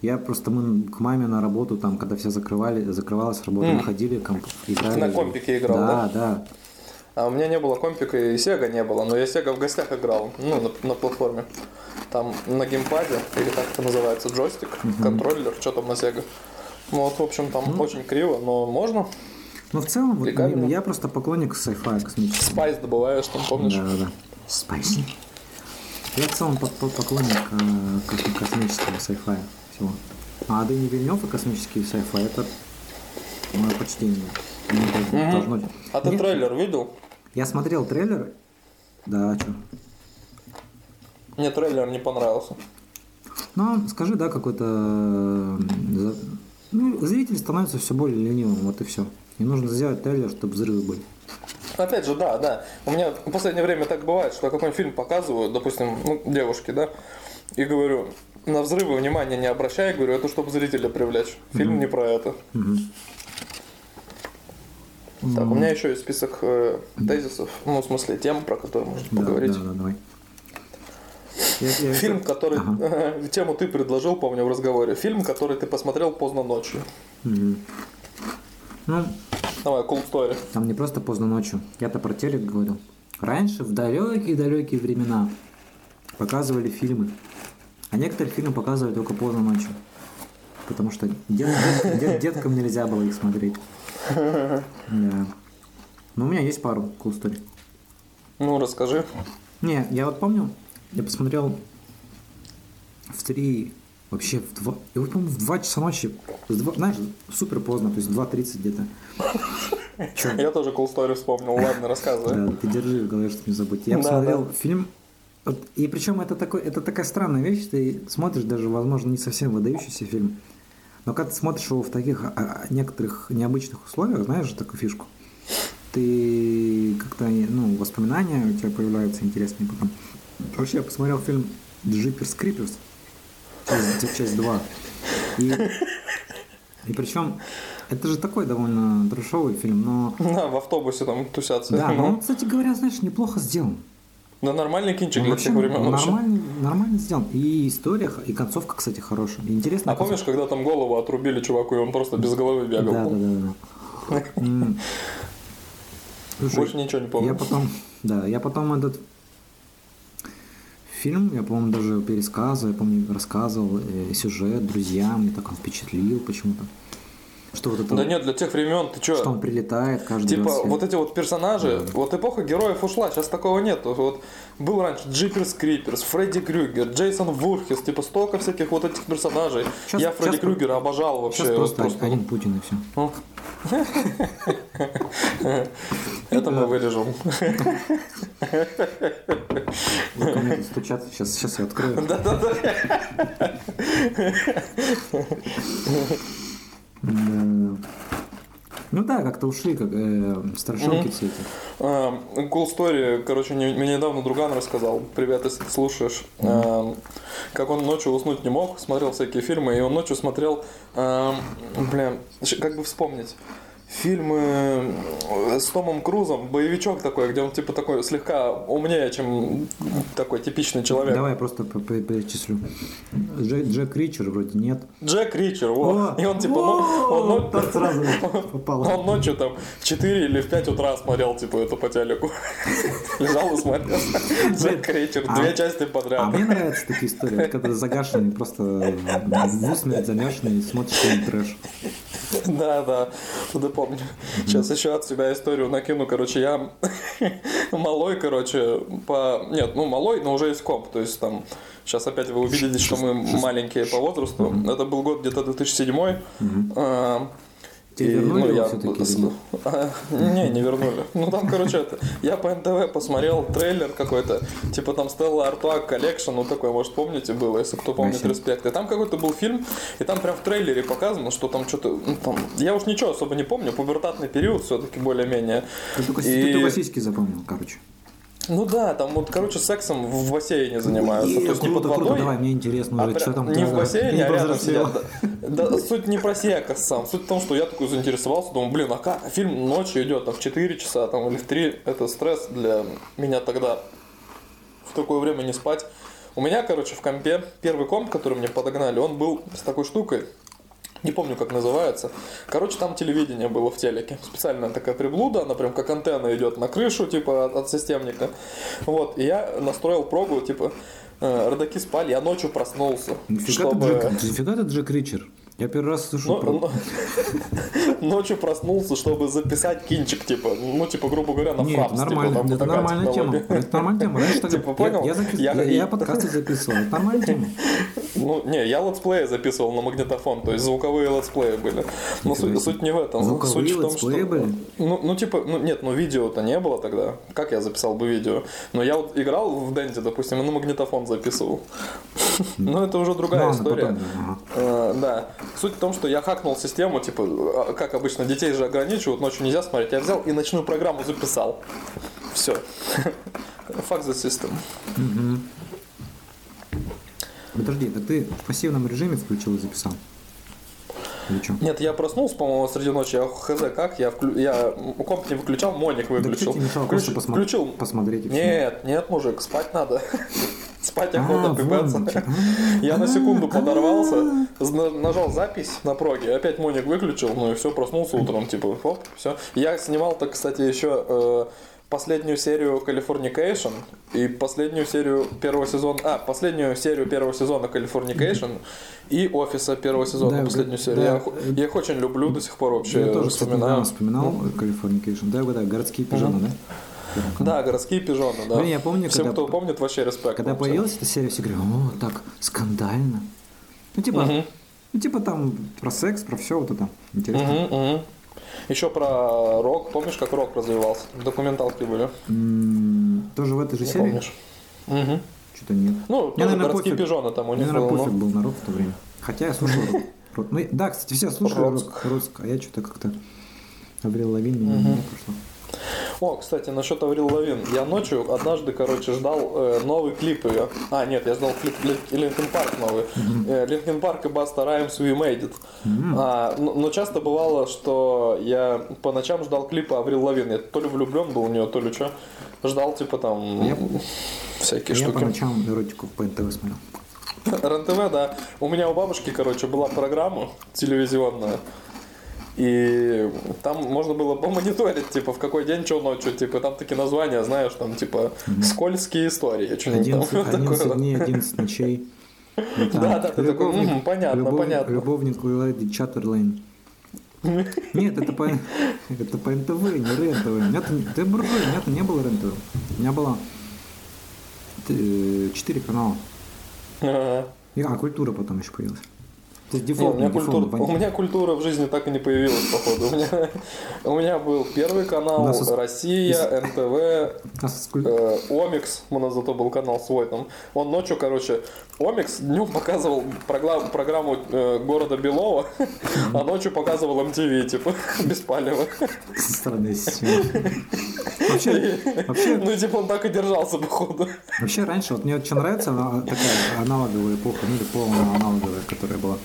S3: Я просто, мы к маме на работу, там, когда все закрывали, закрывалась работа, мы ходили, комп, играли.
S1: На компике играл,
S3: да? Да,
S1: А у меня не было компика и Sega не было, но я Sega в гостях играл, ну, на, на платформе. Там на геймпаде, или как это называется, джойстик, контроллер, что там на Sega. Ну, вот, в общем, там очень криво, но можно.
S3: Но в целом, вот,
S1: Прикольно.
S3: я просто поклонник sci-fi космического.
S1: Спайс добываешь, там, помнишь?
S3: Да, да, да. Спайси. Я в целом по- по- поклонник э, кос- космического sci-fi всего. А Дени Вильнев и космический sci-fi это мое почтение. Так должно-
S1: А ты
S3: Нет,
S1: трейлер видел?
S3: Я смотрел трейлер. Да, что?
S1: Мне трейлер не понравился.
S3: Ну, скажи, да, какой-то... э, Ну, зритель становится все более ленивым, вот и все. Не нужно сделать трейлер, чтобы взрывы были.
S1: Опять же, да, да. У меня в последнее время так бывает, что я какой-нибудь фильм показываю, допустим, ну, девушке, да, и говорю, на взрывы внимания не обращай, говорю, это чтобы зрителя привлечь. Фильм не про это. Так, у меня еще есть список э, тезисов, ну, в смысле, тем, про которые можно
S3: Да,
S1: поговорить.
S3: да, да, давай. Я- я-
S1: Фильм, который...
S3: Ага.
S1: Тему ты предложил, помню, в разговоре. Фильм, который ты посмотрел поздно ночью.
S3: Мгм. Ну,
S1: Давай, cool story.
S3: Там не просто поздно ночью. Я-то про телек говорил. Раньше, в далекие-далекие времена, показывали фильмы. А некоторые фильмы показывали только поздно ночью. Потому что дет- дет- дет- деткам нельзя было их смотреть. Да. Но у меня есть пару cool story.
S1: Ну, расскажи.
S3: Не, я вот помню, я посмотрел в три, вообще в два, я вот помню, в два часа ночи, с два- знаешь, супер поздно, то есть в 2.30 где-то. Чё?
S1: Я тоже cool story вспомнил. Ладно, рассказывай.
S3: Да, ты держи в голове, чтобы не забыть. Я посмотрел фильм, и причем это, такой, это такая странная вещь, ты смотришь даже, возможно, не совсем выдающийся фильм, но когда ты смотришь его в таких а, а, некоторых необычных условиях, знаешь же такую фишку, ты как-то, ну, воспоминания у тебя появляются интересные потом. Вообще, я посмотрел фильм «Джиперс Криперс», часть, часть 2, и, и причем это же такой довольно трешовый фильм, но
S1: Да, в автобусе там тусятся.
S3: да,
S1: Ну,
S3: но он, кстати говоря, знаешь, неплохо сделан.
S1: Да нормальный кинчик для тех времен
S3: нормально, нормально сделан. И история, и концовка, кстати, хорошая. Интересно.
S1: А помнишь, когда там голову отрубили чуваку, и он просто без головы бегал?
S3: Да, да, да, да. Слушай,
S1: Больше ничего не помню.
S3: Я потом, да, я потом этот фильм, я, по-моему, даже пересказывал, я помню, рассказывал э, сюжет друзьям, меня так он впечатлил почему-то. Что вот это,
S1: Да нет, для тех времен ты
S3: что
S1: что?
S3: он прилетает каждый
S1: Типа,
S3: 20 лет.
S1: вот эти вот персонажи, вот эпоха героев ушла, сейчас такого нет. Вот был раньше Джиперс Криперс, Фредди Крюгер, Джейсон Вурхес, типа столько всяких вот этих персонажей.
S3: Щас-
S1: Я Фредди
S3: щас-
S1: Крюгера обожал вообще.
S3: Сейчас
S1: вот
S3: просто, один Путин и все.
S1: Ну. Это мы вырежем.
S3: Ко мне тут стучат, сейчас, сейчас я открою.
S1: Да-да-да.
S3: Ну да, как-то ушли, как э, страшилки все эти.
S1: Эм, Cool story, короче, не- мне недавно друган рассказал, привет, если ты слушаешь, Эм, как он ночью уснуть не мог, смотрел всякие фильмы, и он ночью смотрел, эм, блин, как бы вспомнить, фильмы с Томом Крузом, боевичок такой, где он типа такой слегка умнее, чем такой типичный человек.
S3: Давай я просто перечислю. Джек, Джек Ричер вроде нет.
S1: Джек Ричер, вот. И он типа, ну, он,
S3: сразу
S1: он ночью там в 4 или в 5 утра смотрел, типа, это по телеку. Лежал и смотрел. Джек Ричер,
S3: А-
S1: две части
S3: А
S1: подряд.
S3: мне нравятся такие истории, когда загашенный, просто в усмерть замешанный, смотришь трэш.
S1: Да, да, да помню. Сейчас еще от себя историю накину. Короче, я малой, короче, по... Нет, ну малой, но уже есть комп. То есть там... Сейчас опять вы увидите, что мы маленькие по возрасту. Это был год где-то 2007.
S3: Тебе
S1: и,
S3: вернули
S1: ну, я
S3: нет?
S1: А, Не, не вернули. Ну там, короче, это, я по НТВ посмотрел трейлер какой-то, типа там Стелла Артуа Коллекшн, ну такой, может, помните, было, если кто помнит,
S3: Спасибо.
S1: респект. И там какой-то был фильм, и там прям в трейлере показано, что там что-то, ну, там, я уж ничего особо не помню, пубертатный период все-таки более-менее.
S3: Ты только,
S1: И-
S3: ты только сиськи запомнил, короче.
S1: Ну да, там вот, короче, сексом в бассейне занимаются, то есть не под
S3: круто, круто,
S1: водой,
S3: давай, мне интересно
S1: а
S3: уже, что там.
S1: не в бассейне,
S3: не
S1: а рядом сидят. Да, да, суть не про секс сам. Суть в том, что я такой заинтересовался, думаю, блин, а как? А фильм ночью идет, там в 4 часа там, или в 3. Это стресс для меня тогда в такое время не спать. У меня, короче, в компе первый комп, который мне подогнали, он был с такой штукой. Не помню, как называется. Короче, там телевидение было в телеке. Специальная такая приблуда, она прям как антенна идет на крышу, типа, от, от системника. Вот, и я настроил прогу, типа, э, родаки спали, я ночью проснулся.
S3: Нифига ты, Джек, нифига ты Джек Ричер. Я первый раз слышу
S1: Ну,
S3: про...
S1: ну, ночью проснулся, чтобы записать кинчик, типа, ну, типа, грубо говоря, на
S3: Нет,
S1: фрапс, типа,
S3: нормально,
S1: там
S3: это нормальная тема.
S1: технология.
S3: Это нормальная тема. Раньше так-
S1: Типа,
S3: я-
S1: понял?
S3: Я-
S1: я-
S3: я-
S1: я
S3: подкасты записывал. Это нормальная тема.
S1: Ну, не, я летсплеи записывал на магнитофон, то есть звуковые летсплеи были. Но суть, суть не в этом.
S3: Звуковые
S1: суть в том, что...
S3: были?
S1: Ну, ну, типа, ну, нет, ну, видео-то не было тогда. Как я записал бы видео? Но я вот играл в Денде, допустим, и на магнитофон записывал. Но это уже другая
S3: Ну,
S1: история. Э, Да. Суть в том, что я хакнул систему, типа, а, как обычно, детей же ограничивают, ночью нельзя смотреть. Я взял и ночную программу записал. Все. Fuck the system.
S3: Подожди, так ты в пассивном режиме включил и записал?
S1: Нет, я проснулся, по-моему, среди ночи. Я хз как, я, вклю... я комп не выключал, моник
S3: Да
S1: выключил.
S3: тебе мешало
S1: Включ-
S3: посмо-
S1: Включил.
S3: посмотреть?
S1: Нет, нет, мужик, спать надо. Спать
S3: А,
S1: охота,
S3: вон
S1: пипец.
S3: А,
S1: Я на секунду подорвался, зна- нажал запись на проге, опять моник выключил, ну и все, проснулся утром, типа, хоп, все. Я снимал так, кстати, еще э, последнюю серию Californication и последнюю серию первого сезона, а, последнюю серию первого сезона Californication и Офиса первого сезона,
S3: Да,
S1: последнюю серию.
S3: да.
S1: Я, я их очень люблю до сих пор вообще,
S3: Я тоже,
S1: вспоминаю.
S3: вспоминал Californication. Да, да, городские пижоны, да?
S1: Да, городские пижоны, да.
S3: Ну, я помню,
S1: Всем,
S3: когда-
S1: кто помнит, вообще респект.
S3: Когда появилась эта серия, все говорят, о, так, скандально. Ну, типа,
S1: Мгм.
S3: ну, типа там про секс, про все вот это. Интересно.
S1: Еще про рок. Помнишь, как рок развивался? Документалки были.
S3: Тоже в этой же
S1: Не
S3: серии?
S1: помнишь? Мгм.
S3: Что-то нет.
S1: Ну,
S3: Мне,
S1: тоже
S3: наверное,
S1: городские
S3: пофиг.
S1: пижоны там у
S3: Мне,
S1: них
S3: наверное,
S1: было.
S3: пофиг был на рок в то время. Хотя я слушал рок. Рок. Ну, да, кстати, все слушали рок, Рок, а я что-то как-то Avril Lavigne меня не пошло.
S1: О, кстати, насчет Avril Lavigne. Я ночью однажды, короче, ждал э, новый клип ее. А, нет, я ждал клип Linkin Park новый. Linkin Park и Busta Rhymes We Made It. А, но, но часто бывало, что я по ночам ждал клипа Avril Lavigne. Я то ли влюблен был в нее, то ли что. Ждал, типа, там,
S3: Я-
S1: всякие
S3: Я по
S1: штуки.
S3: ночам эротику по НТВ смотрел.
S1: РНТВ, да. У меня у бабушки, короче, была программа телевизионная. И там можно было помониторить, типа, в какой день, что ночью, типа, там такие названия, знаешь, там, типа, скользкие истории, что-нибудь
S3: 11,
S1: там
S3: 11
S1: такое.
S3: дней, 11 ночей.
S1: Да, да, ты такой, «Мгм, понятно, понятно».
S3: Любовник Леди Чаттерлейн. Нет, это по, это по НТВ, не РЕН-ТВ. Ты буржуй, нет, не было РЕН-ТВ. У меня было э, четыре канала.
S1: Ага.
S3: И, а, культура потом еще появилась. То есть
S1: Не, у,
S3: дефолт,
S1: меня культура,
S3: дефолт,
S1: у меня культура в жизни так и не появилась, походу. У меня, у меня был первый канал,
S3: нас из-
S1: Россия, НТВ,
S3: с куль-
S1: э, Омикс, у нас зато был канал свой там. Он ночью, короче, Омикс днем показывал программу э, города Белова, а ночью показывал MTV, типа, беспалевно.
S3: Странная система. Вообще, вообще,
S1: Ну, типа, он так и держался, походу.
S3: вообще раньше, вот мне вот что нравится, она такая аналоговая эпоха, ну или полная аналоговая, которая была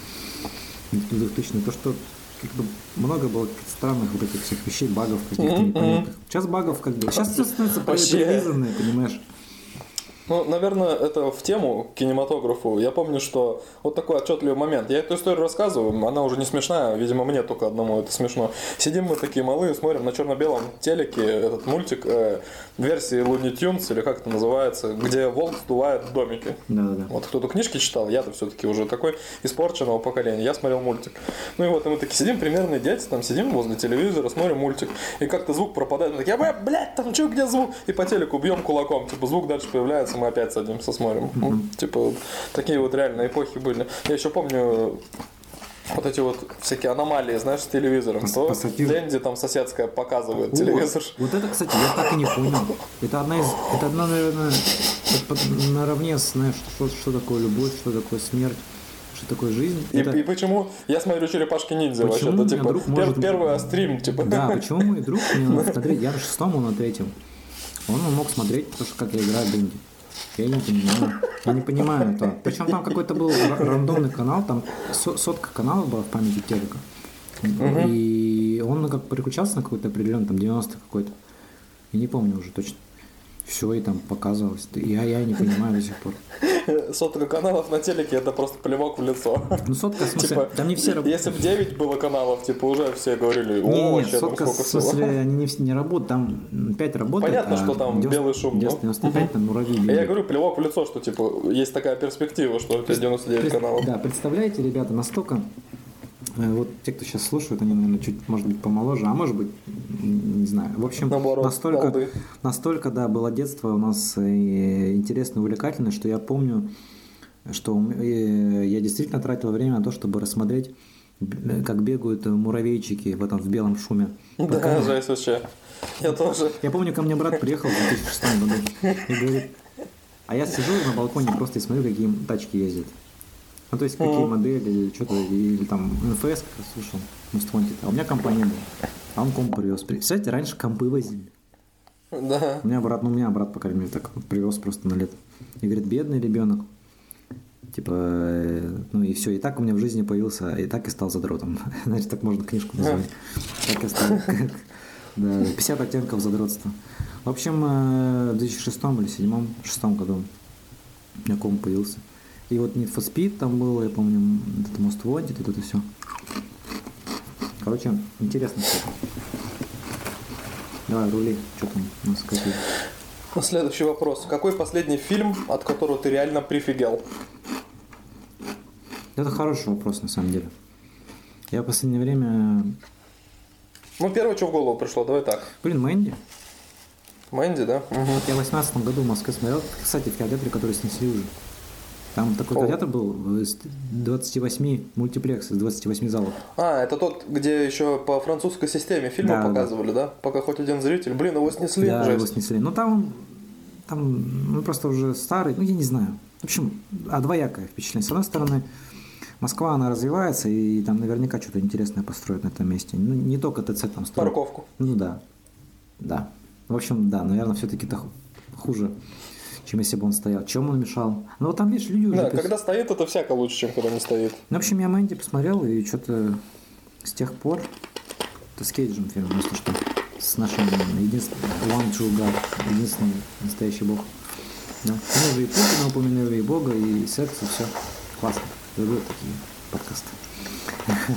S3: 2000 то что как бы много было странных вот этих всех вещей, багов каких-то непонятных. Сейчас багов как бы... Сейчас все становится прилизанное, понимаешь?
S1: Ну, наверное, это в тему кинематографу. Я помню, что вот такой отчетливый момент. Я эту историю рассказываю, она уже не смешная, видимо, мне только одному это смешно. Сидим мы такие малые, смотрим на черно-белом телеке этот мультик э, версии Looney Tunes, или как это называется, где волк сдувает домики.
S3: Да-да-да.
S1: Вот кто-то книжки читал, я-то все-таки уже такой испорченного поколения. Я смотрел мультик. Ну и вот и мы такие сидим, примерные дети, там сидим возле телевизора, смотрим мультик. И как-то звук пропадает. Мы такие, «А, блядь, там что, где звук? И по телеку бьем кулаком. Типа звук дальше появляется, мы опять садимся, смотрим. Ну, типа такие вот реально эпохи были. Я еще помню вот эти вот всякие аномалии, знаешь, с телевизором.
S3: Пос-
S1: То. Дэнди там соседская показывает
S3: О,
S1: телевизор.
S3: Вот это, кстати, я так и не понял. Это одна из... Это одна, наверное, наравне с, знаешь, что, что такое любовь, что такое смерть, что такое жизнь.
S1: И,
S3: Это-
S1: и почему я смотрю черепашки ниндзя
S3: Почему
S1: вообще? Это типа
S3: друг
S1: пер-
S3: может-
S1: первый стрим, типа.
S3: Да, почему мой друг мне надо смотреть, я на шестом, он на третьем. Он мог смотреть, потому что как я играю в Дэнди. Я не понимаю. Я не понимаю этого. Причем там какой-то был ра- рандомный канал, там со- сотка каналов была в памяти телека. И он ну, как переключался на какой-то определенный, там 90 какой-то. Я не помню уже точно. Все, и там показывалось. Я, я не понимаю до сих пор.
S1: Сотка каналов на телеке это просто плевок в лицо.
S3: Ну, сотка, в смысле,
S1: Типа,
S3: там не все работают.
S1: Если бы 9 было каналов, типа уже все говорили, о,
S3: Не,
S1: вообще там
S3: сотка,
S1: сколько
S3: в смысле,
S1: всего.
S3: они не, не работают, там 5 работает,
S1: Понятно,
S3: а
S1: что там
S3: 90
S1: белый шум, но-
S3: 95 там муравьи
S1: Я
S3: бегают.
S1: говорю, плевок в лицо, что типа есть такая перспектива, что у тебя 99
S3: Пред-
S1: каналов.
S3: Да, представляете, ребята, настолько... э, Вот те, кто сейчас слушают, они, наверное, чуть, может быть, помоложе, а может быть, не знаю. В общем,
S1: Наоборот,
S3: настолько,
S1: балды.
S3: настолько, да, было детство у нас э, интересно, увлекательно, что я помню, что э, я действительно тратил время на то, чтобы рассмотреть, как бегают муравейчики в этом в белом шуме.
S1: Да, жесть вообще. Я тоже.
S3: Я помню, ко мне брат приехал в 2006 году и говорит, а я сижу на балконе просто и смотрю, какие тачки ездят. Ну, то есть, какие модели, что-то, или там НФС как раз слушал, Мустфонти. А у меня компания была. А он комп привез. Представляете, раньше компы возили.
S1: Да.
S3: У меня брат, ну, у меня брат, по крайней мере, так привез просто на лето. И говорит, бедный ребенок. Типа, э, ну и все, и так у меня в жизни появился, и так и стал задротом. Значит, так можно книжку назвать. Так и стал. Да, 50 оттенков задротства. В общем, э, в 2006 или 2007 6 году у меня комп появился. И вот Need for Speed там был, я помню, этот Most Wanted, вот это все. Короче, интересно все. Давай, рули, что там у нас какие
S1: Следующий вопрос. Какой последний фильм, от которого ты реально прифигел?
S3: Это хороший вопрос, на самом деле. Я в последнее время...
S1: Ну, первое, что в голову пришло, давай так.
S3: Блин, Мэнди.
S1: Мэнди, да? Мгм.
S3: Вот я в 18 году в Москве смотрел, кстати, в кинотеатре, который снесли уже. Там такой
S1: О.
S3: кинотеатр был из 28 мультиплекс, из 28 залов.
S1: А, это тот, где еще по французской системе фильмы
S3: Да, да.
S1: показывали, да? Пока хоть один зритель. Блин, его снесли.
S3: да,
S1: Жесть.
S3: его снесли. Ну там, там, ну просто уже старый, ну я не знаю. В общем, а двоякое впечатление. С одной стороны, Москва, она развивается, и там наверняка что-то интересное построят на этом месте. Ну, не только ТЦ там строят.
S1: Парковку.
S3: Ну да, да. В общем, да, наверное, все-таки это ху- хуже, чем если бы он стоял. Чем он мешал? Ну вот там, видишь, люди уже...
S1: Да,
S3: пис-
S1: когда стоит, это всяко лучше, чем когда не стоит.
S3: Ну, в общем, я Мэнди посмотрел, и что-то с тех пор... Это с Кейджем фильм, если что. С нашим единственным... One True God. Единственный настоящий бог. Да. Мы уже и Путина упомянули, и Бога, и секс, и все. Классно. Люблю такие подкасты.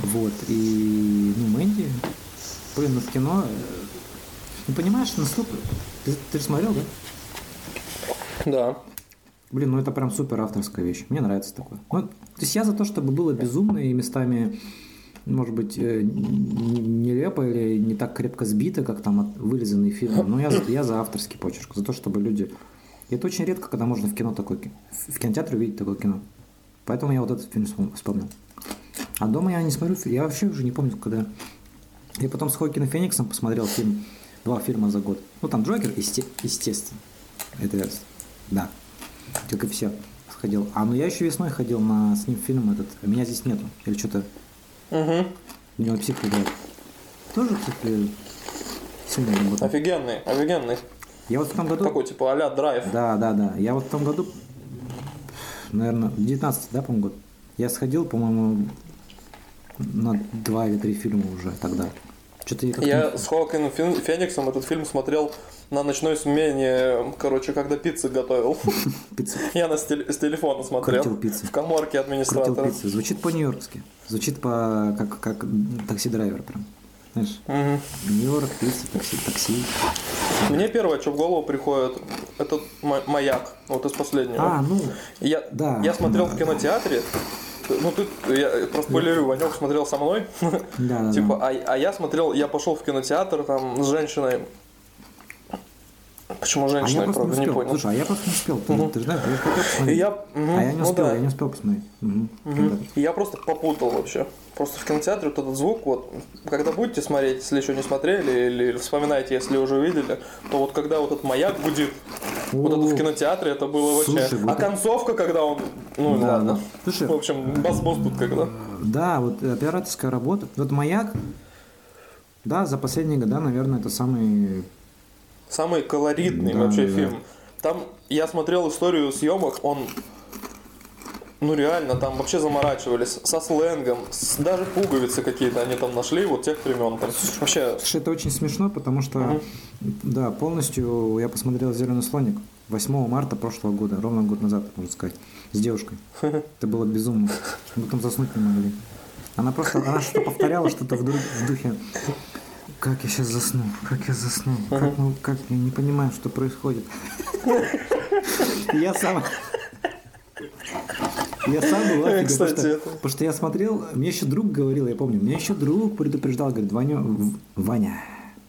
S3: Вот. И, ну, Мэнди... Блин, ну в кино... э, Ну, понимаешь, настолько... Ты, ты же смотрел, да?
S1: Да.
S3: Блин, ну это прям супер авторская вещь. Мне нравится такое. Ну, то есть я за то, чтобы было безумно и местами, может быть, э, нелепо или не так крепко сбито, как там вырезанные фильмы. Но я, за- я за авторский почерк, за то, чтобы люди... И это очень редко, когда можно в кино такой, ки- в кинотеатре увидеть такое кино. Поэтому я вот этот фильм вспом- вспомнил. А дома я не смотрю, я вообще уже не помню, когда... Я потом с Хокином Фениксом посмотрел фильм, два фильма за год. Ну, там Джокер, есте- естественно. Это, да, как и все, сходил. А ну я еще весной ходил на с ним фильм этот «Меня здесь нету». Или что-то
S1: Угу.
S3: у него псих играет. Тоже, кстати, сильно работал.
S1: Офигенный, офигенный.
S3: Я вот в том году...
S1: Такой, типа, а-ля драйв.
S3: Да, да, да. Я вот в том году, наверное, 19 да, по-моему, год. Я сходил, по-моему, на два или три фильма уже тогда. Что-то я.
S1: Я с Хоакином Фен- Фениксом этот фильм смотрел на ночной смене, короче, когда пиццы готовил.
S3: Пиццу.
S1: Я на с, теле- с телефона смотрел.
S3: Крутил пиццы.
S1: В коморке
S3: Крутил
S1: администратора.
S3: пиццу. Звучит по-нью-йоркски. Звучит по как, как такси-драйвер прям. Знаешь,
S1: Мгм.
S3: Нью-Йорк, пицца, такси, такси.
S1: Мне первое, что в голову приходит, это ма- маяк, вот из последнего.
S3: А, ну,
S1: Я,
S3: Да.
S1: я смотрел в кинотеатре. Ну, ты, я проспойлерю, Ванек смотрел со мной.
S3: да, да,
S1: Типа, а, а я смотрел, я пошел в кинотеатр там с женщиной. Почему
S3: А я не
S1: правда, не
S3: успел.
S1: понял.
S3: Слушай, а я просто не успел. Ты, ты же знаешь, я же хотел посмотреть.
S1: я,
S3: А я не
S1: ну
S3: успел,
S1: да.
S3: я не успел посмотреть. Да.
S1: И я просто попутал вообще. Просто в кинотеатре вот этот звук, вот, когда будете смотреть, если еще не смотрели, или вспоминаете, если уже видели, то вот когда вот этот маяк гудит, вот это в кинотеатре, это было вообще...
S3: Слушай, вот
S1: а
S3: это-
S1: концовка, когда он... Ну,
S3: Да,
S1: ладно.
S3: да. Слушай,
S1: В общем, бас-босс тут когда.
S3: Да, вот операторская работа. Вот «Маяк», да, за последние года, наверное, это самый...
S1: Самый колоритный
S3: Да,
S1: вообще
S3: да.
S1: фильм. Там я смотрел историю съемок, он ну реально, там вообще заморачивались со сленгом, с- даже пуговицы какие-то они там нашли, вот тех времен. Там. Вообще,
S3: Слушай, это очень смешно, потому что,
S1: Мгм.
S3: да, полностью я посмотрел «Зеленый слоник» 8 марта прошлого года, ровно год назад, можно сказать, с девушкой. Это было безумно. Мы потом заснуть не могли. Она просто, она что-то повторяла, что-то в, дру- в духе как я сейчас засну, как я засну, как, мы- как я не понимаю, что происходит. Я сам... Я сам был афиге,
S1: Кстати,
S3: потому, что,
S1: это-
S3: потому что я смотрел, мне еще друг говорил, я помню, мне еще друг предупреждал, говорит, Ваня, Ваня,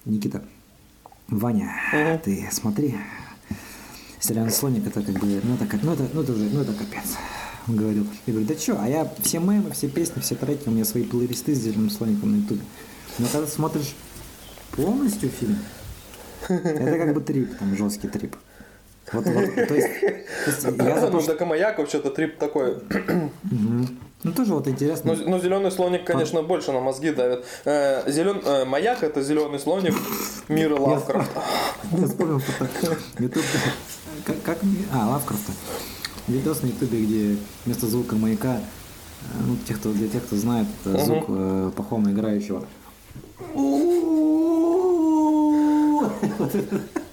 S3: Никита, Ваня,
S1: Мгм.
S3: ты смотри, «Зеленый слоник» это как бы, ну это как, ну это, ну это уже, ну это капец. Он говорил. Я говорю, да что, а я все мемы, все песни, все треки, у меня свои плейлисты с «Зеленым слоником» на ютубе. Но когда смотришь полностью фильм, это как бы трип, там жесткий трип. Вот, вот, то есть, то есть я за то,
S1: ну,
S3: что-
S1: до Камаяка вообще-то трип такой.
S3: Ну, тоже вот интересно.
S1: Ну, ну, зеленый слоник, конечно, больше на мозги давит. Э, зелен... э, маяк это зеленый слоник мира Лавкрафта.
S3: Я вспомнил фото. Ютуб. Как, как А, Лавкрафта. Видос на ютубе, где вместо звука маяка, э, ну, тех, кто, для тех, кто знает, это звук э, пахомно играющего.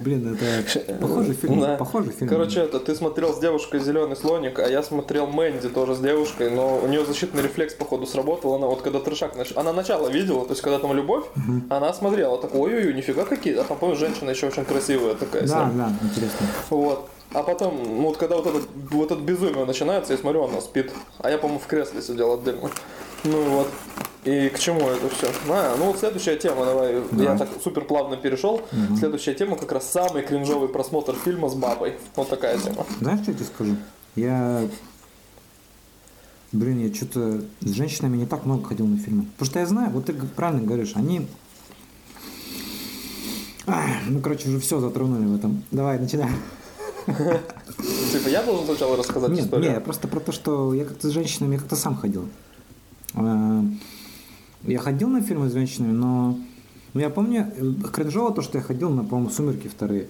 S3: Блин, это похожий фильм.
S1: Да.
S3: Похожий фильм.
S1: Короче, это ты смотрел с девушкой зеленый слоник, а я смотрел Мэнди тоже с девушкой, но у нее защитный рефлекс, походу, сработал. Она вот когда трешак нач... Она начало видела, то есть когда там любовь, она смотрела, так ой-ой-ой, нифига какие. А там, помню, женщина еще очень красивая такая.
S3: Да, да, интересно.
S1: Вот. А потом, ну вот когда вот это, вот это безумие начинается, я смотрю, она спит. А я, по-моему, в кресле сидел отдельно. Ну вот. И к чему это все? А, ну вот следующая тема, давай. Я
S3: Давай.
S1: так супер плавно перешел. Следующая тема как раз самый кринжовый просмотр фильма с бабой. Вот такая тема.
S3: Знаешь, что я тебе скажу? Я... Блин, я что-то с женщинами не так много ходил на фильмы. Потому что я знаю, вот ты правильно говоришь, они... Ах, ну, короче, уже все затронули в этом. Давай, начинаем.
S1: Типа я должен сначала рассказать
S3: Нет,
S1: историю.
S3: нет, просто про то, что я как-то с женщинами, я как-то сам ходил. А, Я ходил на фильмы с женщинами, но... Ну, я помню, э, кринжово то, что я ходил на, по-моему, «Сумерки» вторые.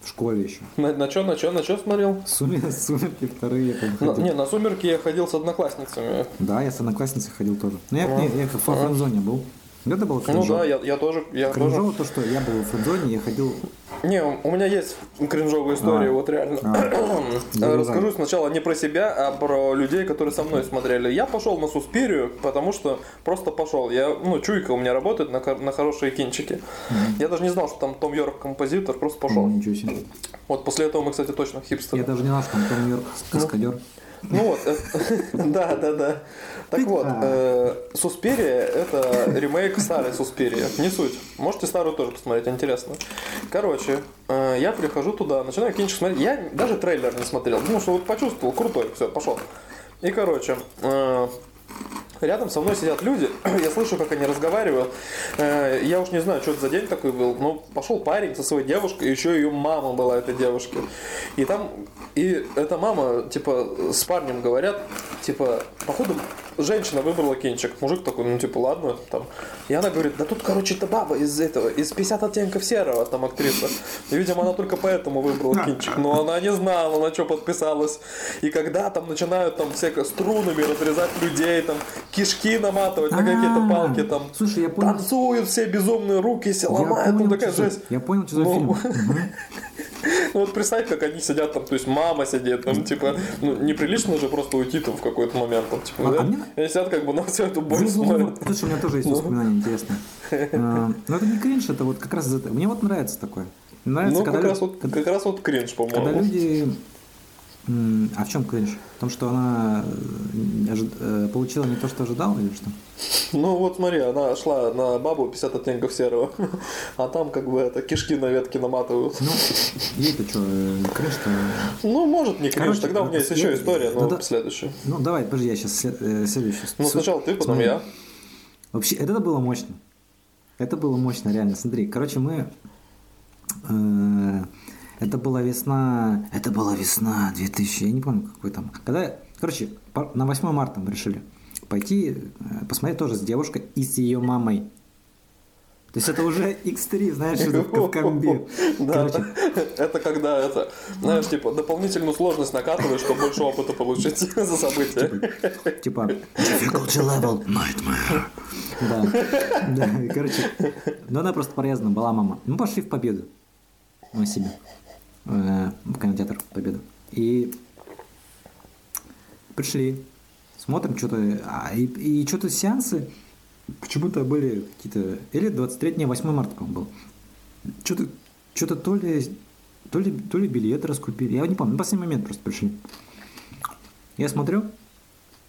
S3: В школе еще.
S1: На, на что, на что, на что смотрел?
S3: «Сумерки», «Сумерки» вторые я как
S1: На- не, на сумерки я ходил с одноклассницами.
S3: Да, я с одноклассницей ходил тоже. Но я,
S1: Ну,
S3: не, я как в
S1: ага.
S3: френдзоне был. Это было
S1: Ну
S3: кринжово.
S1: да, я, я тоже. Я тоже.
S3: Кринжово то, что я был в френдзоне, я ходил...
S1: Не, у меня есть кринжовая история,
S3: А.
S1: вот реально.
S3: А.
S1: Э, Расскажу сначала не про себя, а про людей, которые со мной смотрели. Я пошел на Суспирию, потому что просто пошел. Я, ну, чуйка у меня работает на, на хорошие кинчики. Я даже не знал, что там Том Йорк композитор, просто пошел.
S3: Ничего себе.
S1: Вот после этого мы, кстати, точно хипстеры.
S3: Я даже не знал, что там Том Йорк каскадер.
S1: Ну вот, э, да, да, да. Так вот, э, Суспирия это ремейк старой Суспирии. Не суть. Можете старую тоже посмотреть, интересно. Короче, э, я прихожу туда, начинаю кинчик смотреть. Я даже трейлер не смотрел. Думал, что вот почувствовал, крутой, все, пошел. И короче, Рядом со мной сидят люди, я слышу, как они разговаривают. Э, Я уж не знаю, что это за день такой был, но пошел парень со своей девушкой, еще ее мама была этой девушки. И там, и эта мама, типа, с парнем говорят, типа, походу, женщина выбрала кинчик. Мужик такой, ну, типа, ладно, там. И она говорит, да тут, короче, это баба из этого, из 50 оттенков серого, там, актриса. И, видимо, она только поэтому выбрала кинчик. Но она не знала, на что подписалась. И когда там начинают там всяко струнами разрезать людей, там, кишки наматывать на какие-то
S3: А,
S1: палки, там,
S3: слушай, я понял.
S1: танцуют все безумные руки, все ломают, ну, такая жесть.
S3: Я понял, что за
S1: Ну,
S3: фильм.
S1: Ну вот представь, как они сидят там, то есть мама сидит, там, типа, ну неприлично же просто уйти там в какой-то момент, там, типа,
S3: А-
S1: да?
S3: а мне-
S1: Они сидят как бы на всю эту боль
S3: Ну, ну, ну,
S1: смотрят.
S3: Слушай, у меня тоже есть воспоминания интересные. Но это не кринж, это вот как раз. Мне вот нравится такое. Нравится,
S1: Ну,
S3: когда
S1: как
S3: лю-
S1: раз, вот,
S3: когда-
S1: как раз вот кринж,
S3: Когда
S1: по-моему.
S3: люди... А в чем кринж? В том, что она э, э, получила не то, что ожидала, или что?
S1: Ну вот смотри, она шла на бабу 50 оттенков серого, а там как бы это кишки на ветке наматывают.
S3: Ну, ей-то что, кринж-то...
S1: Ну, может, не кринж,
S3: Короче,
S1: тогда у меня есть еще история, но
S3: да.
S1: следующая.
S3: Ну, давай, подожди, я сейчас следующую.
S1: Ну, сначала ты, потом я.
S3: Вообще, это было мощно. Это было мощно, реально. Смотри, короче, мы... это была весна... Это была весна 2000, я не помню, какой там. Когда, короче, на 8 марта мы решили пойти э, посмотреть тоже с девушкой и с ее мамой. То есть это уже X3, знаешь, это в комбе.
S1: Да, это когда это, знаешь, типа дополнительную сложность накатываешь, чтобы больше опыта получить за события.
S3: типа difficulty level nightmare. Да. Да, короче, ну она просто порезана была мама. Мы пошли в Победу. Себе. Э, В кинотеатр Победу. И пришли, смотрим что-то, а, и, и что-то сеансы почему-то были какие-то, или 23 не, 8 марта, по-моему, был. Что-то, что-то то ли, то ли, то ли билеты раскупили, я не помню, на последний момент просто пришли. Я смотрю,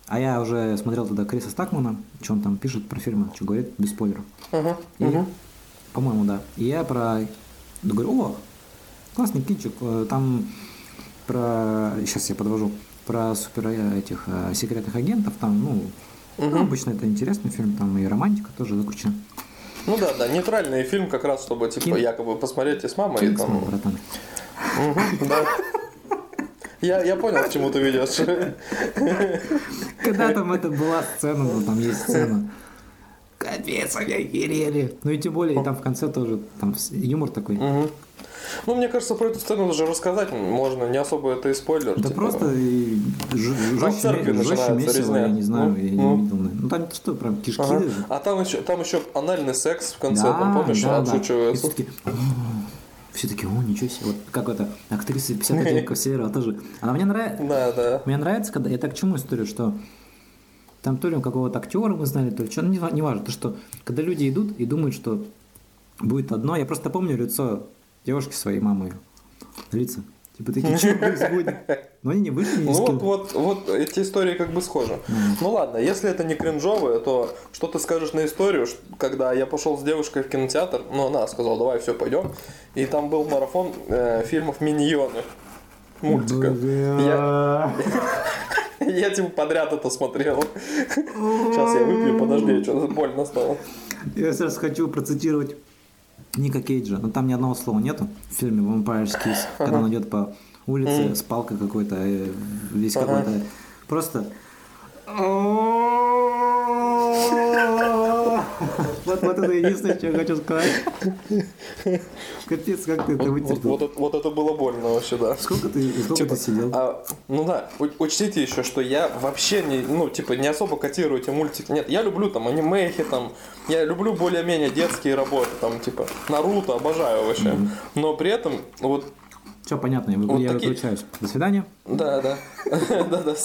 S3: а я уже смотрел тогда Криса Стакмана, что он там пишет про фильмы, что говорит, без спойлеров. И,
S1: мгм.
S3: По-моему, да. И я про... Говорю, о, классный кинчик, э, там про... Сейчас я подвожу. Про супер э, этих э, секретных агентов, там, ну, ну, обычно это интересный фильм, там и романтика тоже заключена.
S1: Ну да, да, нейтральный фильм как раз, чтобы типа
S3: Кин-
S1: якобы посмотреть и с мамой. и
S3: Кингсман,
S1: там...
S3: братан.
S1: Мгм, да. Я, я понял, к чему ты ведешь.
S3: Когда там это была сцена, ну, там есть сцена. Капец, они охерели. Ну и тем более, и там в конце тоже, там юмор такой.
S1: Мгм. Ну, мне кажется, про эту сцену даже рассказать можно, не особо это и спойлер.
S3: Да
S1: типа.
S3: просто жестче, месиво, я не знаю,
S1: Ну,
S3: я
S1: ну.
S3: не видел. Ну там что, прям кишки
S1: Ага.
S3: даже.
S1: А там еще, там еще анальный секс в конце,
S3: Да,
S1: там, помнишь,
S3: да, да.
S1: Отшучивается.
S3: таки все таки о, ничего себе. Вот как это, актриса 50 оттенков серого тоже. Она мне нравится.
S1: Да, да.
S3: Мне нравится, когда... Это к чему история, что там то ли у какого-то актера мы знали, то ли что, ну, не важно. То, что когда люди идут и думают, что будет одно, я просто помню лицо девушки своей мамы. Лица. Типа такие, что происходит? Но они не вышли ни
S1: Ну вот, вот, вот эти истории как бы схожи. Ну ладно, если это не кринжовые, то что ты скажешь на историю, когда я пошел с девушкой в кинотеатр, ну она сказала, давай, все, пойдем, и там был марафон э, фильмов «Миньоны», мультика. Я, я типа подряд это смотрел. Сейчас я выпью, подожди, что-то больно стало.
S3: Я сейчас хочу процитировать Ника Кейджа, но там ни одного слова нету в фильме. Vampire's Kiss, когда он идет по улице с палкой какой-то, э, весь какой-то... Просто... Вот, вот это единственное, что я хочу сказать. Капец, как ты это
S1: Вот,
S3: вытерпел.
S1: вот это, вот это было больно вообще, да.
S3: Сколько ты, сколько
S1: Типа,
S3: ты сидел?
S1: а, ну да, учтите еще, что я вообще не, ну, типа, не особо котирую эти мультики. Нет, я люблю там анимехи, там, я люблю более-менее детские работы, там, типа, Наруто, обожаю вообще. Но при этом, вот,
S3: Все понятно, я,
S1: вот
S3: я
S1: такие-
S3: выключаюсь. До свидания.
S1: да, да, да, да,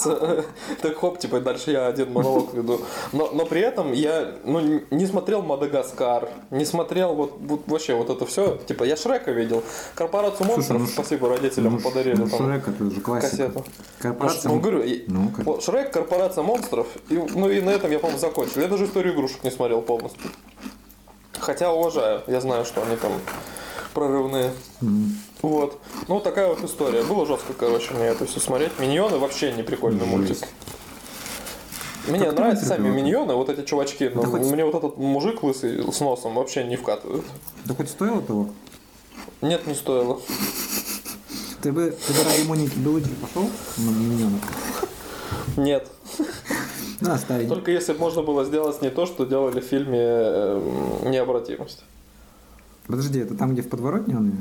S1: так хоп, типа, дальше я один монолог веду. Но, при этом я, ну, не смотрел Мадагаскар, не смотрел вот, вообще вот это все, типа, я Шрека видел, Корпорацию монстров,
S3: ну,
S1: спасибо родителям
S3: Ну,
S1: подарили
S3: ну,
S1: там.
S3: Шрек это же классика.
S1: кассету.
S3: Корпорация...
S1: Ну, говорю,
S3: Ну, как-
S1: Шрек, корпорация монстров, и, ну и на этом я, по-моему, закончил. Я даже историю игрушек не смотрел полностью. Хотя уважаю, я знаю, что они там прорывные. Вот. Ну, такая вот история. Было жестко, короче, мне это все смотреть. Миньоны вообще не прикольный мультик. Мне
S3: Как
S1: нравятся сами
S3: это?
S1: миньоны, вот эти чувачки, но
S3: Да хоть-
S1: мне вот этот мужик лысый с носом вообще не вкатывает.
S3: Да хоть стоило того?
S1: Нет, не стоило.
S3: Ты бы, ты бы ради Моники Белучи пошел на миньонов?
S1: Нет.
S3: Ну.
S1: Только если бы можно было сделать не то, что делали в фильме э, «Необратимость».
S3: Подожди, это там, где в подворотне он?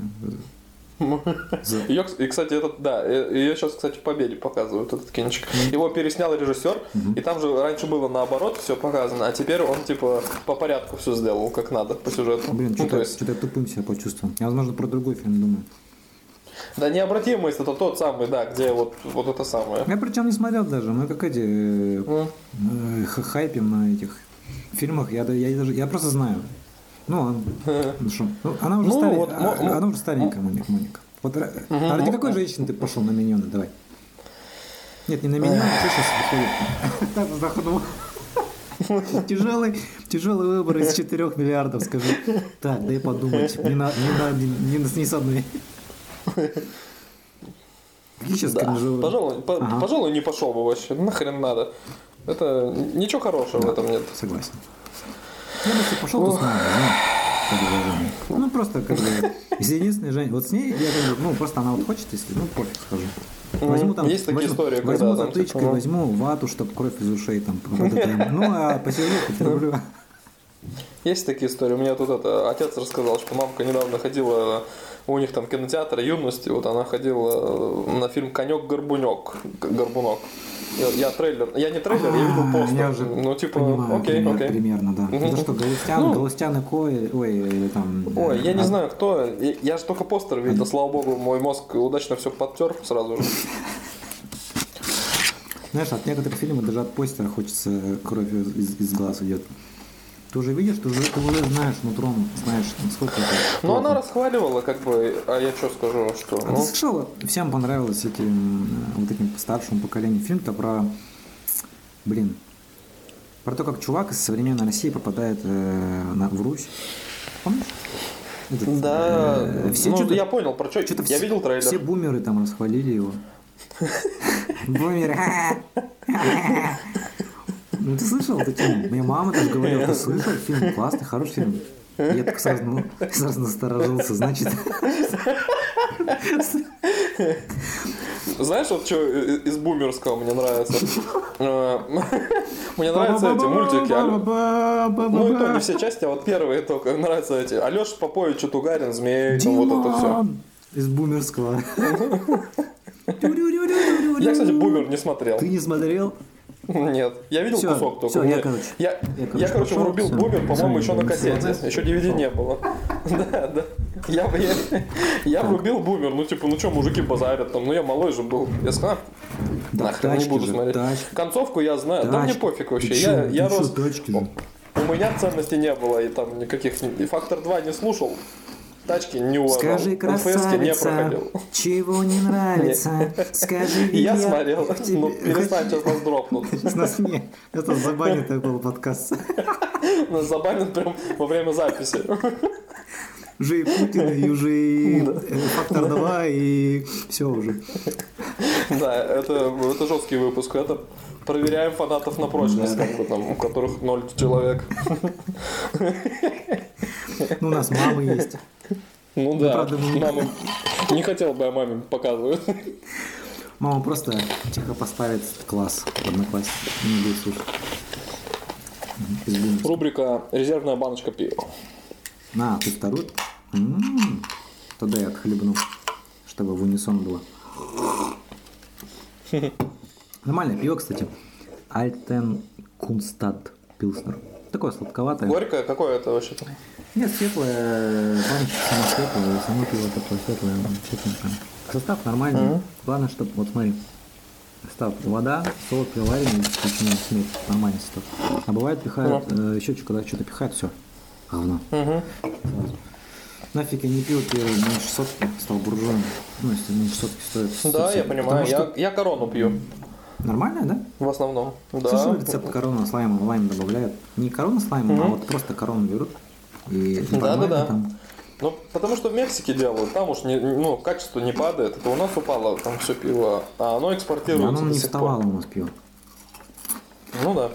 S1: Ее, и, кстати, этот, да, ее сейчас, кстати, в Победе показывают, этот кинчик. Его переснял режиссер, и там же раньше было наоборот все показано, а теперь он, типа, по порядку все сделал, как надо, по сюжету.
S3: Блин,
S1: ну,
S3: что-то
S1: то есть,
S3: что-то тупым себя почувствовал. Я, возможно, про другой фильм думаю.
S1: да, необратимость это тот самый, да, где вот, вот это самое.
S3: Я причем не смотрел даже. Мы как эти э,
S1: Ну,
S3: э, хайпим на этих фильмах. Я, я, даже, я просто знаю. Ну, он, ну, ну, она уже
S1: Ну,
S3: старенькая.
S1: вот, мо- мо-
S3: она уже старенькая, Моника. Моника. Вот
S1: Мгм,
S3: а ради какой женщины ты пошел на миньоны? Давай. Нет, не на миньоны, что сейчас выходит? Так вздохнул. Тяжелый, тяжелый выбор из 4 миллиардов, скажи. Так, дай подумать. Не, на, не, на, не, не, не с одной. Какие сейчас
S1: да.
S3: кринжовые?
S1: Пожалуй, по-
S3: Ага.
S1: пожалуй, не пошел бы вообще, нахрен надо. Это ничего хорошего в этом нет.
S3: Согласен. Я бы если пошел, с мамой, ну, как. Ну, просто как бы, единственная Женя, вот с ней, я думаю, ну, просто она вот хочет, если, ну, пофиг, скажу. Возьму там,
S1: Есть такие
S3: возьму,
S1: истории, когда
S3: возьму
S1: там,
S3: затычкой,
S1: типа, ну.
S3: возьму вату, чтобы кровь из ушей там, ну, а посижу, потерплю.
S1: Есть такие истории. У меня тут это, отец рассказал, что мамка недавно ходила, у них там кинотеатр юности, вот она ходила на фильм «Конек-горбунек», «Горбунок». Я, я трейлер, я не трейлер, я видел
S3: А,
S1: постер.
S3: Я уже
S1: ну, типа,
S3: понимаю,
S1: окей,
S3: пример-
S1: окей.
S3: примерно, да. Это что, Галустян,
S1: Ну.
S3: Галустян и Кой, ой, или там...
S1: Ой, я не
S3: а,
S1: знаю, кто. Я, я же только постер видел, слава богу, мой мозг удачно все подтер сразу же.
S3: Знаешь, от некоторых фильмов даже от постера хочется кровь из, из глаз идет. Ты уже видишь, ты уже, ты уже знаешь нутром, знаешь, насколько это. Плохо.
S1: она расхваливала, как бы, а я что скажу, что...
S3: А
S1: ну,
S3: ты слышал, всем понравилось этим, вот этим старшему поколению фильм-то про, блин, про то, как чувак из современной России попадает э, на, в Русь. Помнишь? Этот,
S1: Да,
S3: э, все
S1: ну,
S3: что-то-
S1: я понял, про что.
S3: что-то
S1: Я
S3: все-
S1: видел трейлер.
S3: Все бумеры там расхвалили его. Бумеры. Ну ты слышал эту тему? Моя мама даже говорила, ты слышал фильм? Классный, хороший фильм. Я так сразу, ну, сразу насторожился, значит...
S1: Знаешь, вот что из бумерского мне нравится? Э, Мне нравятся эти мультики. Ну и то, не все части, а вот первые только нравятся эти. Алеша Попович, Тугарин, Змей, вот это все.
S3: Из бумерского.
S1: Я, кстати, бумер не смотрел.
S3: Ты не смотрел?
S1: Нет, я видел
S3: Всё,
S1: кусок только.
S3: всё, я, короче,
S1: я,
S3: я,
S1: я,
S3: короче,
S1: короче,
S3: пошёл,
S1: врубил
S3: всё,
S1: бумер, по-моему, еще на кассете.
S3: всё.
S1: Еще DVD не было. Да, да. Я, я, я врубил бумер, ну типа, ну что, мужики базарят там, ну я малой же был. Я сказал,
S3: Да,
S1: нахрен не
S3: тачки
S1: буду
S3: же,
S1: смотреть.
S3: тачки.
S1: Концовку я знаю, да мне
S3: Тачки.
S1: пофиг
S3: Ты
S1: вообще.
S3: чё,
S1: Я, я
S3: ты
S1: рос,
S3: тачки же?
S1: у меня ценностей не было, и там никаких, и Фактор 2 не слушал, тачки не уважал,
S3: Скажи,
S1: не
S3: красавица,
S1: проходил.
S3: чего не нравится? Скажи,
S1: Я смотрел, ну перестань, сейчас нас дропнут.
S3: Нас не... Это забанит такой подкаст.
S1: Нас забанят прям во время записи.
S3: Уже и Путин, и уже и э, Фактор 2, и все уже.
S1: Да, это, это жесткий выпуск. Это проверяем фанатов на прочность,
S3: Да.
S1: как бы там, у которых ноль человек.
S3: Ну, у нас мамы есть.
S1: Ну да,
S3: правда,
S1: мама... Не хотел бы я маме показывать.
S3: Мама просто тихо поставит класс в одноклассе. Не будет слушать.
S1: Рубрика «Резервная баночка пива».
S3: На, ты вторую? М, Тогда я отхлебну, чтобы в унисон было. Нормальное пиво, кстати. Альтен Кунстад Пилснер. Такое сладковатое.
S1: Горькое какое это вообще-то?
S3: Нет, светлое, баночка сама светлая, само пиво такое светлое, светленькое. Состав нормальный. Главное, чтобы, вот смотри, состав вода, солод, пивоваренный, исключение смесь, нормальный состав. А бывает пихают, э, еще что, когда что-то пихают, все, говно. Сразу. Нафиг я не пил пиво меньше сотки, стал буржуем. Ну, если меньше сотки стоит.
S1: Да,
S3: 170.
S1: я понимаю.
S3: Потому
S1: Я,
S3: что
S1: я корону пью.
S3: Нормальное, да?
S1: В основном.
S3: Слышал
S1: Да.
S3: рецепт корона с лаймом, лайм добавляют? Не корона с лаймом, а вот просто корону берут. И нормально
S1: Да-да-да.
S3: там.
S1: Ну, потому что в Мексике делают, там уж не, ну, качество не падает. Это у нас упало там все пиво, а оно экспортируется
S3: оно
S1: до
S3: не вставало
S1: пор.
S3: у нас пиво.
S1: Ну да.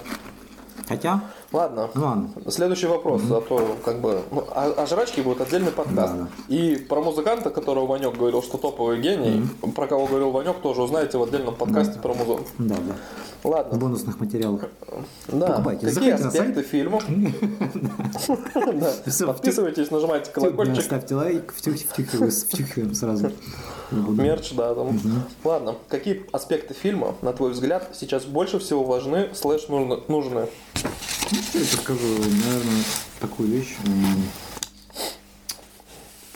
S3: Хотя,
S1: Ладно.
S3: ладно.
S1: Следующий вопрос, а то как бы ну, о, о жрачке будет отдельный подкаст.
S3: Да,
S1: И про музыканта, которого Ванек говорил, что топовый гений, про кого говорил Ванек, тоже узнаете в отдельном подкасте про музыку.
S3: Да, да. В
S1: Ладно.
S3: бонусных материалах.
S1: Да.
S3: Покупайте.
S1: Какие
S3: Заходите
S1: аспекты фильма? Да. Подписывайтесь, нажимайте
S3: Да,
S1: колокольчик.
S3: Ставьте лайк, втюх- втюхиваем втюхиваем сразу. Буду.
S1: Мерч, да, там. Ладно, какие аспекты фильма, на твой взгляд, сейчас больше всего важны, слэш нужны? нужны?
S3: Я скажу, наверное, такую вещь.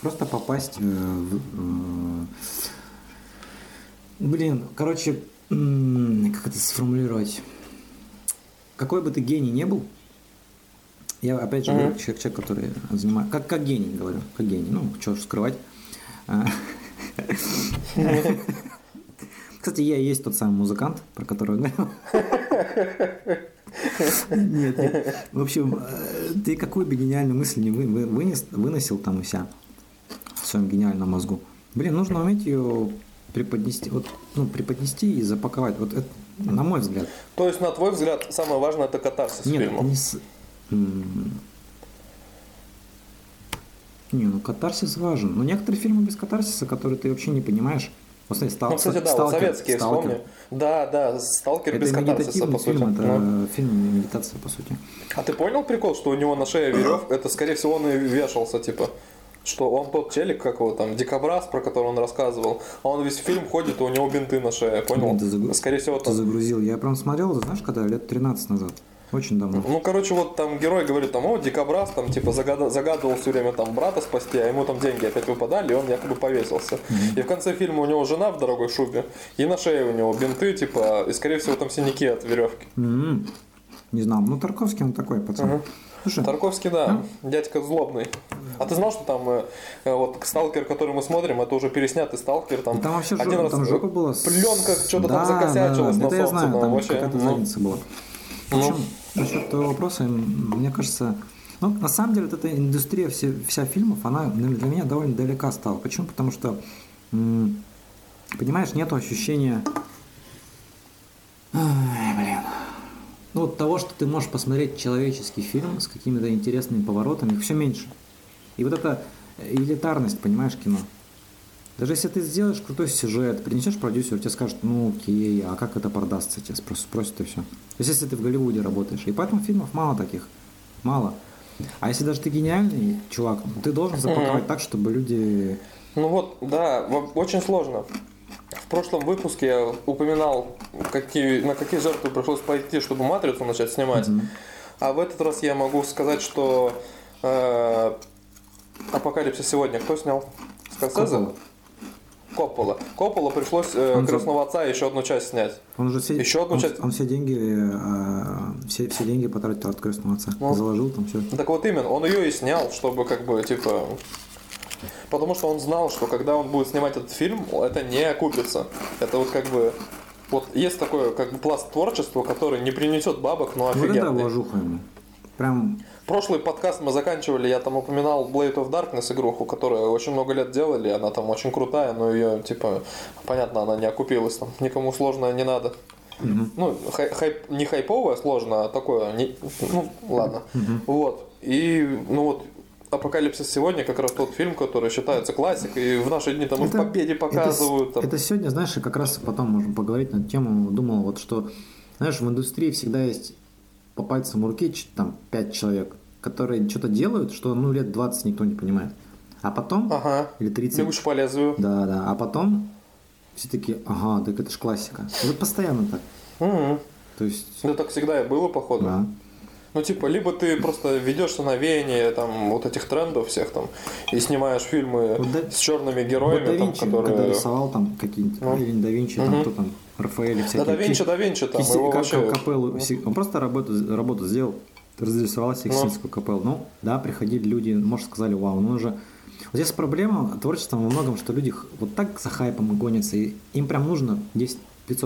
S3: Просто попасть э, в... э, Блин, короче, как это сформулировать? Какой бы ты гений не был, я опять же говорю, человек, человек, который занимает... Как, как гений, говорю, как гений, ну, что ж скрывать. Кстати, я и есть тот самый музыкант, про которого. Нет, нет. В общем, э, ты какую бы гениальную мысль не вы- вы- вынес, выносил там у себя в своем гениальном мозгу. Блин, нужно уметь ее преподнести, вот, ну, преподнести и запаковать. Вот это, на мой взгляд.
S1: То есть, на твой взгляд, самое важное это катарсис
S3: Нет,
S1: фильма.
S3: не с... Не, ну катарсис важен. Но некоторые фильмы без катарсиса, которые ты вообще не понимаешь. Вот, смотри, стал,
S1: Ну, кстати, да, вот
S3: «Сталкер»,
S1: советские
S3: «Сталкер».
S1: вспомни. Да, да, сталкер
S3: Это
S1: без катарсиса, по сути.
S3: фильм, это
S1: Ну.
S3: фильм медитация, по сути.
S1: А ты понял прикол, что у него на шее веревка? Это, скорее всего, он и вешался, типа. Что он тот челик, как его там, дикобраз, про который он рассказывал, а он весь фильм ходит, и у него бинты на шее, понял?
S3: Блин, ты загру-
S1: Скорее всего,
S3: Ты
S1: там...
S3: загрузил. Я прям смотрел, знаешь, когда? Лет 13 назад. Очень давно.
S1: Ну, короче, вот там герой говорит, там, о, дикобраз, там, типа, загада- загадывал все время там брата спасти, а ему там деньги опять выпадали, и он якобы повесился. И в конце фильма у него жена в дорогой шубе, и на шее у него бинты, типа, и, скорее всего, там синяки от веревки.
S3: М, Не знал. Ну, Тарковский он такой, пацан. Слушай,
S1: Тарковский, да, дядька злобный. А ты знал, что там э, э, вот сталкер, который мы смотрим, это уже переснятый сталкер, там,
S3: там вообще
S1: один
S3: жопа,
S1: раз
S3: там жопа была.
S1: пленка что-то
S3: Да,
S1: там закосячилась
S3: да,
S1: на
S3: это я
S1: солнце,
S3: знаю,
S1: там,
S3: там
S1: вообще.
S3: какая-то
S1: ну,
S3: задница была. Общем, насчет твоего вопроса, мне кажется, ну, на самом деле, вот эта индустрия все, вся фильмов, она для меня довольно далека стала. Почему? Потому что, понимаешь, нету ощущения... Ай, блин. Ну, вот того, что ты можешь посмотреть человеческий фильм с какими-то интересными поворотами, все меньше. И вот эта элитарность, понимаешь, кино. Даже если ты сделаешь крутой сюжет, принесешь продюсеру, тебе скажут, ну окей, а как это продастся, тебя спрос- спросят и все. То есть если ты в Голливуде работаешь. И поэтому фильмов мало таких. Мало. А если даже ты гениальный чувак, ты должен запаковать так, чтобы люди...
S1: Ну вот, да, очень сложно. В прошлом выпуске я упоминал, какие, на какие жертвы пришлось пойти, чтобы матрицу начать снимать. А в этот раз я могу сказать, что э, Апокалипсис сегодня кто снял? Скорсезе?
S3: Коппола.
S1: Коппола. Пришлось э,
S3: Он
S1: Крестного отца еще одну часть снять.
S3: Он уже все,
S1: Еще одну
S3: он,
S1: часть.
S3: он все деньги, э, все, все деньги потратил от крестного отца.
S1: Ну.
S3: Заложил там все.
S1: Так вот именно, он ее и снял, чтобы как бы, типа... Потому что он знал, что когда он будет снимать этот фильм, это не окупится. Это вот как бы... Вот есть такое как бы пласт творчества, который не принесет бабок, но
S3: Вот это
S1: офигенный.
S3: вложуха ему. Прям
S1: Прошлый подкаст мы заканчивали, я там упоминал Blade of Darkness игруху, которую очень много лет делали, она там очень крутая, но ее, типа, понятно, она не окупилась там, никому сложно не надо. Ну, хай- хайп- не хайповое сложно, а такое, не- ну, ладно. Вот, и, ну вот, Апокалипсис сегодня как раз тот фильм, который считается классикой, и в наши дни там и в
S3: Это-
S1: Победе показывают.
S3: Это,
S1: там.
S3: это сегодня, знаешь, и как раз потом можем поговорить на тему. Думал, вот что, знаешь, в индустрии всегда есть по пальцам руки там пять человек, которые что-то делают, что ну лет 20 никто не понимает. А потом,
S1: Ага,
S3: или 30,
S1: бегущий по лезвию.
S3: да, да, а потом все такие, ага, так это ж классика. Вот постоянно так.
S1: Мгм.
S3: То есть,
S1: Ну, так всегда и было, походу.
S3: да.
S1: Ну, типа, либо ты просто ведешься на веяние там вот этих трендов всех там и снимаешь фильмы
S3: Вот да-
S1: с черными
S3: Вот
S1: героями,
S3: да
S1: там,
S3: Винчи,
S1: которые.
S3: когда рисовал там какие-нибудь,
S1: Ну.
S3: или да Винчи, там
S1: Мгм.
S3: кто там, Рафаэль, всякие.
S1: Да, да Винчи, да Винчи, там
S3: Кисти-
S1: его
S3: как-
S1: вообще.
S3: капеллу, он просто работу, работу сделал, разрисовал Сикстинскую капеллу. Ну, да, приходили люди, может, сказали, вау, ну уже... Вот здесь проблема творчеством во многом, что люди вот так за хайпом гонятся, и им прям нужно 10-500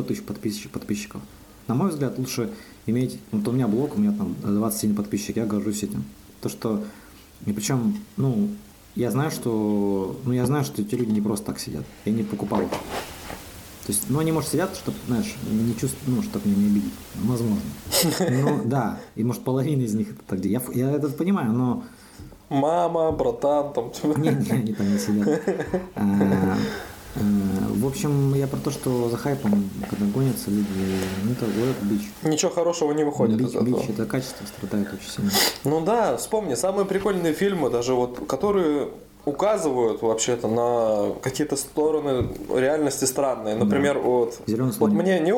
S3: тысяч подписчиков, подписчиков. На мой взгляд, лучше иметь... Вот у меня блог, у меня там 27 подписчиков, я горжусь этим. То, что... И причем, ну, я знаю, что... Ну, я знаю, что эти люди не просто так сидят. Я не покупал. То есть, ну, они, может, сидят, чтобы, знаешь, не чувствуют, ну, чтобы меня не обидеть. Возможно. Ну, да. И, может, половина из них это так Я, я это понимаю, но...
S1: Мама, братан, там... типа.
S3: Не, не, они там не сидят. А, а, В общем, я про то, что за хайпом, когда гонятся люди, ну, это вот бич.
S1: Ничего хорошего не выходит
S3: Бич,
S1: из этого.
S3: бич, это качество страдает очень сильно.
S1: Ну да, вспомни, самые прикольные фильмы, даже вот, которые указывают вообще-то на какие-то стороны реальности странные. Например, вот,
S3: «Зелёный
S1: вот
S3: слоник».
S1: мне не,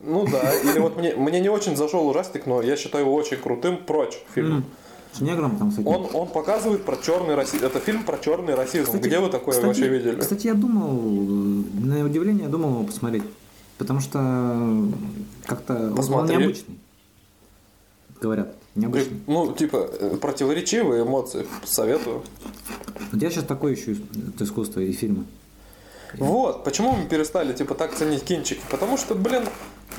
S1: ну да, или вот мне, мне не очень зашел ужастик, но я считаю его очень крутым. Прочь фильм.
S3: С негром там, кстати.
S1: Он, он показывает про черный расизм. Это фильм про черный расизм. Где вы такое
S3: кстати,
S1: вообще видели?
S3: Кстати, я думал, на удивление, я думал его посмотреть. Потому что как-то он необычный. Говорят, необычный.
S1: Ну, типа, э, противоречивые эмоции. Советую.
S3: Вот я сейчас такое ищу искусство и фильмы.
S1: Вот, почему мы перестали, типа, так ценить кинчики? Потому что, блин,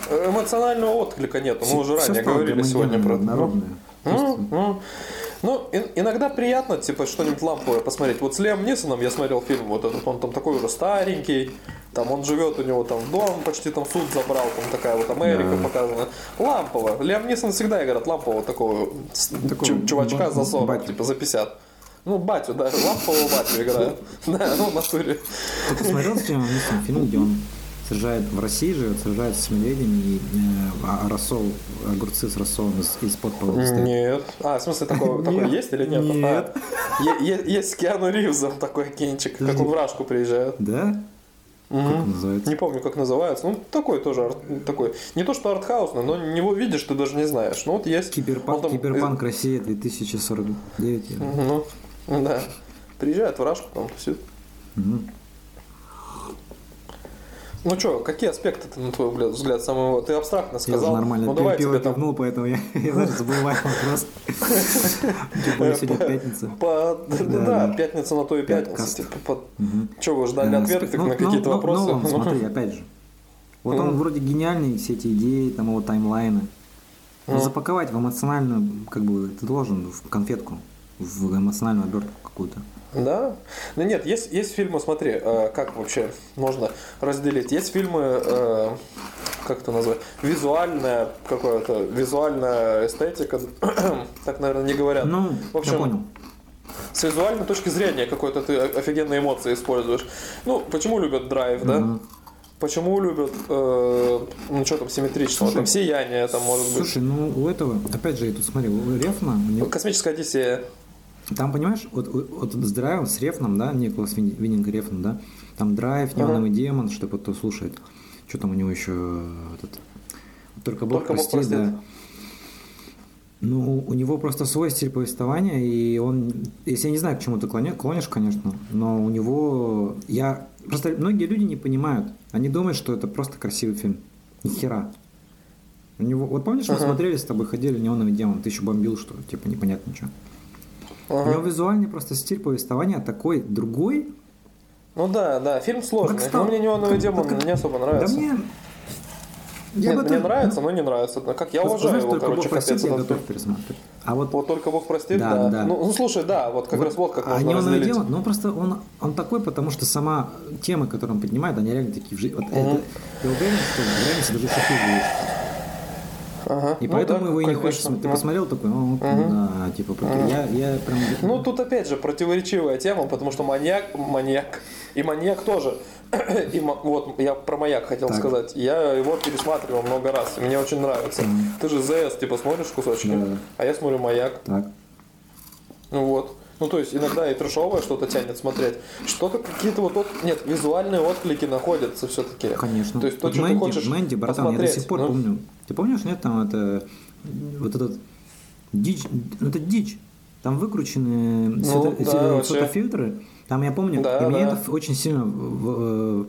S1: эмоционального отклика нету. Мы уже ранее говорили сегодня про это.
S3: народное.
S1: Ну, ну, ну, ин- иногда приятно, типа, что-нибудь ламповое посмотреть. Вот с Лем Нисоном я смотрел фильм, вот этот, он там такой уже старенький, там он живет, у него там дом, почти там суд забрал, там такая вот Америка
S3: Да.
S1: показана. Лампово. Лем Нисон всегда играет лампового такого,
S3: Такого
S1: чу- чувачка за 40,
S3: батю.
S1: типа за 50. Ну, батю, да, лампового батю играет. Да, ну, в натуре.
S3: Ты посмотрел с Лемом Нисоном фильм, где он сажает в России живет, сажается с медведями и э, а рассол, огурцы с рассолом из, из-под пола.
S1: Нет. А, в смысле, такое
S3: Нет.
S1: есть или нет?
S3: Нет.
S1: А, е- е- есть с Киану Ривзом такой кинчик, как он в Рашку приезжает.
S3: Да? Как он называется?
S1: Не помню, как называется. Ну, такой тоже арт- такой. Не то, что артхаусный, но него видишь, ты даже не знаешь. Ну, вот есть.
S3: Киберпанк,
S1: там-
S3: Киберпанк Россия 2049. я-
S1: Ну, да. Приезжает в Рашку, там тусит.
S3: Мгм.
S1: Ну что, какие аспекты ты, на твой взгляд, самого... Ты абстрактно
S3: Я
S1: сказал.
S3: нормально
S1: ну, давай
S3: пиво
S1: там...
S3: пивнул, поэтому я, я даже забываю вопрос. Типа, сегодня пятница.
S1: Да, пятница на то и пятница. Что, вы ждали ответы
S3: ну,
S1: на какие-то
S3: ну,
S1: вопросы?
S3: Ну, он, смотри, опять же. Вот он вроде гениальный, все эти идеи, там его таймлайны. Но запаковать в эмоциональную, как бы, ты должен в конфетку, в эмоциональную обертку какую-то.
S1: Да? Ну нет, есть, есть фильмы, смотри, э, как вообще можно разделить. Есть фильмы, э, как это назвать, визуальная какое-то, визуальная эстетика, так, наверное, не говорят.
S3: Ну,
S1: в общем,
S3: я понял.
S1: С визуальной точки зрения какой-то ты офигенные эмоции используешь. Ну, почему любят драйв, да?
S3: Мгм.
S1: Почему любят, э, ну что там, симметричного,
S3: Слушай,
S1: там сияние, там может быть.
S3: Слушай, ну у этого, опять же, я тут смотрел, Рефна, у него-
S1: Космическая Одиссея.
S3: Там, понимаешь, вот, вот, с драйвом, с Рефном, да, Николас Вин- Виндинг Рефн, да, там драйв, неоновый демон, что кто слушает. Что там у него еще этот, только Бог
S1: Только Бог
S3: простит, да.
S1: простит.
S3: Ну, у него просто свой стиль повествования, и он, если я не знаю, к чему ты клонишь, конечно, но у него, я, просто многие люди не понимают, они думают, что это просто красивый фильм. Ни хера. У него, вот помнишь, мы
S1: Ага.
S3: смотрели с тобой, ходили «Неоновый демон», ты еще бомбил, что типа непонятно что. У
S1: Ага.
S3: него визуальный просто стиль повествования такой другой.
S1: Ну да, да, фильм сложный.
S3: Как
S1: Но мне неоновый демон
S3: как-
S1: не особо
S3: Да
S1: нравится.
S3: мне... Я
S1: Нет,
S3: бы
S1: мне нравится, но не нравится. Ну, Как я уважаю
S3: знаешь,
S1: его, короче,
S3: Бог простит,
S1: капец.
S3: я готов пересматривать. А вот
S1: Вот только Бог простит,
S3: Да,
S1: да.
S3: да.
S1: Ну, ну, слушай, да, вот как
S3: Вот,
S1: раз вот как
S3: а
S1: можно разделить.
S3: дело, ну просто он, он такой, потому что сама темы, которые он поднимает, они реально такие в жизни. Вот это, я уверен, что в реальности даже есть.
S1: Ага.
S3: И
S1: Ну
S3: поэтому
S1: да,
S3: его и не хочется. Ты
S1: Ну.
S3: посмотрел такой, ну, да, типа, я, я прям...
S1: Ну, тут опять же противоречивая тема, потому что маньяк, маньяк, и маньяк тоже. И вот я про маяк хотел
S3: Так.
S1: сказать. Я его пересматривал много раз, мне очень нравится. Ты же ЗС, типа, смотришь кусочки,
S3: Да.
S1: а я смотрю маяк.
S3: Так.
S1: Ну вот. Ну, то есть, иногда и трешовое что-то тянет смотреть. Что-то какие-то вот... от- Нет, визуальные отклики находятся все-таки.
S3: Конечно.
S1: То есть, то,
S3: Вот
S1: что
S3: Мэнди,
S1: ты хочешь
S3: Мэнди, братан, я до
S1: посмотреть,
S3: сих пор
S1: ну,
S3: помню. Ты помнишь, нет, там это... Вот этот... Дичь, ну, это дичь. Там выкручены
S1: Ну,
S3: эти
S1: да,
S3: фотофильтры. Там я помню,
S1: Да,
S3: и мне это очень сильно в, в-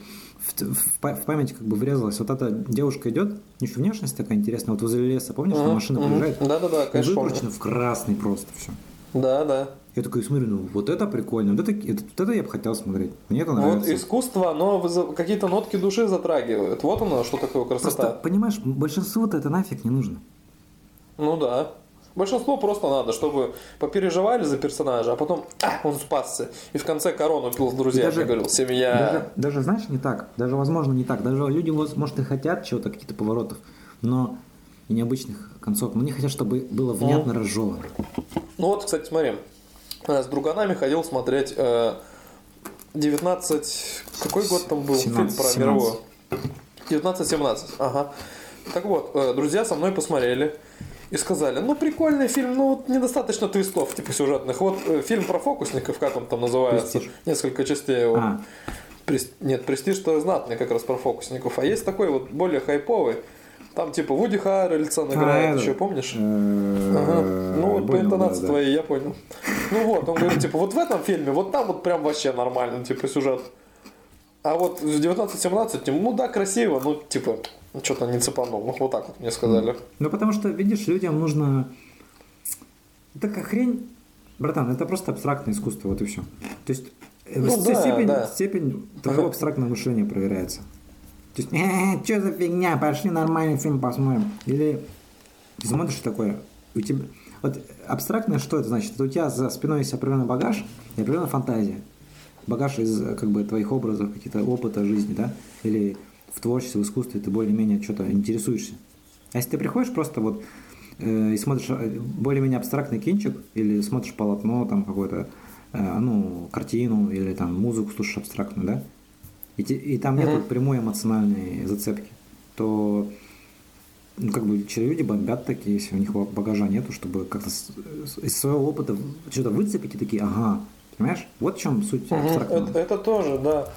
S3: в па- в память как бы врезалось. Вот эта девушка идет, нее внешность такая интересная, вот возле леса, помнишь, машина
S1: мгм.
S3: проезжает?
S1: Да-да-да, конечно, помню.
S3: выкручено в красный просто все.
S1: Да, да.
S3: Я такой смотрю, ну вот это прикольно, вот это, это, вот это я бы хотел смотреть. Мне это
S1: Вот
S3: нравится.
S1: искусство, оно вызов- какие-то нотки души затрагивает. Вот оно, что такое красота.
S3: Просто, понимаешь, большинству-то это нафиг не нужно.
S1: Ну да. Большинство просто надо, чтобы попереживали за персонажа, а потом а, он спасся. И в конце корону пил с друзьями
S3: даже-
S1: говорил, семья.
S3: Даже, даже, знаешь, не так. Даже, возможно, не так. Даже люди, может, и хотят чего-то, каких-то поворотов, но и необычных концов. Но они хотят, чтобы было внятно разжевано.
S1: Ну вот, кстати, смотри. Э, С друганами ходил смотреть э, 19... Какой год там был
S3: 17,
S1: фильм про
S3: 17.
S1: мировую? 19-17, ага. Так вот, э, друзья со мной посмотрели и сказали, ну прикольный фильм, ну вот недостаточно твистов, типа сюжетных. Вот э, фильм про фокусников, как он там называется,
S3: Престиж.
S1: несколько частей его.
S3: А,
S1: Прес- Нет, престиж то знатный как раз про фокусников. А есть такой вот более хайповый. Там типа Вуди Харрельсон играет,
S3: это-
S1: еще помнишь?
S3: э,
S1: Ага. Ну вот по интонации
S3: да,
S1: твоей я понял. Ну вот, он говорит, типа, вот в этом фильме, вот там вот прям вообще нормально, типа, сюжет. А вот в 19-17, ну да, красиво, ну типа, что-то не цепанул. Ну вот так вот мне сказали.
S3: Ну, потому что, видишь, людям нужно... Такая хрень, братан, это просто абстрактное искусство, вот и все. То есть э,
S1: Ну да,
S3: степень,
S1: да.
S3: степень твоего абстрактного мышления проверяется. То есть, э, что за фигня, пошли нормальный фильм посмотрим. Или ты смотришь такое, у тебя... Вот абстрактное что это значит? Это у тебя за спиной есть определенный багаж и определенная фантазия. Багаж из как бы твоих образов, каких-то опыта жизни, да? Или в творчестве, в искусстве ты более-менее что-то интересуешься. А если ты приходишь просто вот э, и смотришь э, более-менее абстрактный кинчик, или смотришь полотно, там какое-то, э, ну, картину, или там музыку слушаешь абстрактную, да? И, и там нет вот прямой эмоциональной зацепки, то ну, как бы люди бомбят такие, если у них ба- багажа нету, чтобы как-то из своего опыта что-то выцепить и такие, ага, понимаешь? Вот в чем суть абстрактного.
S1: Это, это тоже, да.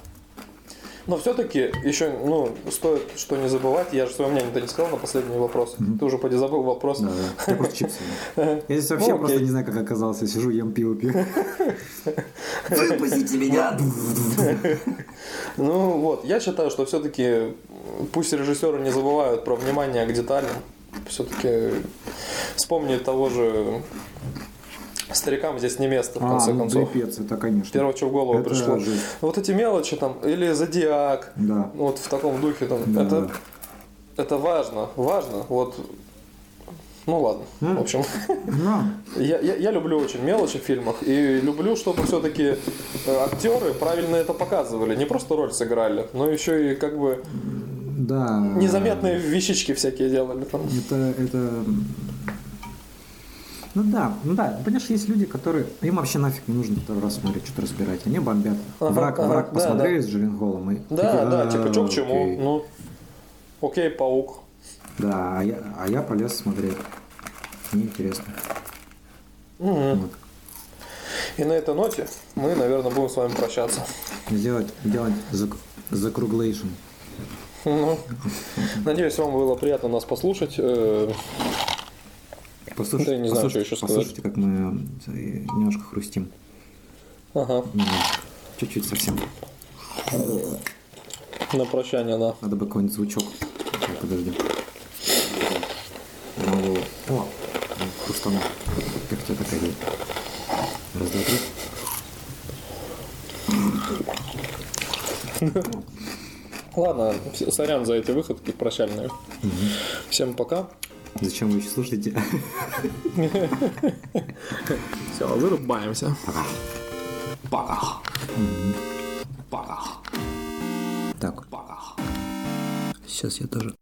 S1: Но все-таки еще, ну, стоит что не забывать, я же свое мнение-то не сказал на последний вопрос. Ты уже поди забыл вопрос.
S3: Да, да. Я просто чипсы. ем. Я здесь вообще
S1: Ну,
S3: просто не знаю, как оказался. Сижу, ем пиво, пью. Выпустите меня!
S1: Ну вот, я считаю, что все-таки пусть режиссеры не забывают про внимание к деталям. Все-таки вспомни того же старикам здесь не место, в
S3: А,
S1: конце
S3: ну
S1: концов.
S3: пипец, это конечно.
S1: Первое, что в голову
S3: Это
S1: пришло.
S3: жесть.
S1: Вот эти мелочи там, или зодиак,
S3: Да.
S1: вот в таком духе там.
S3: Да,
S1: это,
S3: да.
S1: это важно, важно. Вот. Ну ладно.
S3: М.
S1: В общем,
S3: Ну,
S1: я, я, я люблю очень мелочи в фильмах. И люблю, чтобы все-таки актеры правильно это показывали. Не просто роль сыграли, но еще и как бы
S3: да.
S1: незаметные вещички всякие делали там.
S3: Это, это... Ну да, ну да, понимаешь, есть люди, которые... Им вообще нафиг не нужно второй раз смотреть, что-то разбирать. Они бомбят.
S1: Ага,
S3: враг,
S1: ага,
S3: враг
S1: да,
S3: посмотрели
S1: да.
S3: с Джилленхолом и...
S1: Да, да,
S3: «А,
S1: типа, что к чему?
S3: окей».
S1: Ну, окей, паук.
S3: Да, а я, а я полез смотреть. Мне интересно.
S1: Мгм.
S3: Вот.
S1: И на этой ноте мы, наверное, будем с вами прощаться.
S3: Сделать, делать зак, закруглейшн.
S1: Ну, Надеюсь, вам было приятно нас послушать.
S3: Послушайте,
S1: Да не знаю,
S3: послушайте-
S1: что еще сказать.
S3: Послушайте, как мы э, немножко хрустим.
S1: Ага,
S3: Чуть-чуть совсем.
S1: на прощание, да.
S3: Надо бы какой-нибудь звучок. Так, подожди. Ну, О, хрустану. Как тебя такая идея? Раз, два, три.
S1: Ладно, сорян за эти выходки прощальные. Всем пока.
S3: Зачем вы еще слушаете?
S1: Все, вырубаемся.
S2: Пока. Пока.
S3: Так,
S2: Пока.
S3: сейчас я тоже.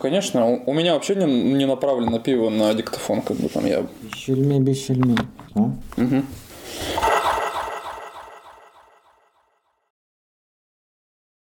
S1: Конечно. У, у меня вообще не, не направлено пиво на диктофон, как бы там я.
S3: Щельми без щельми. О,
S1: Мгм.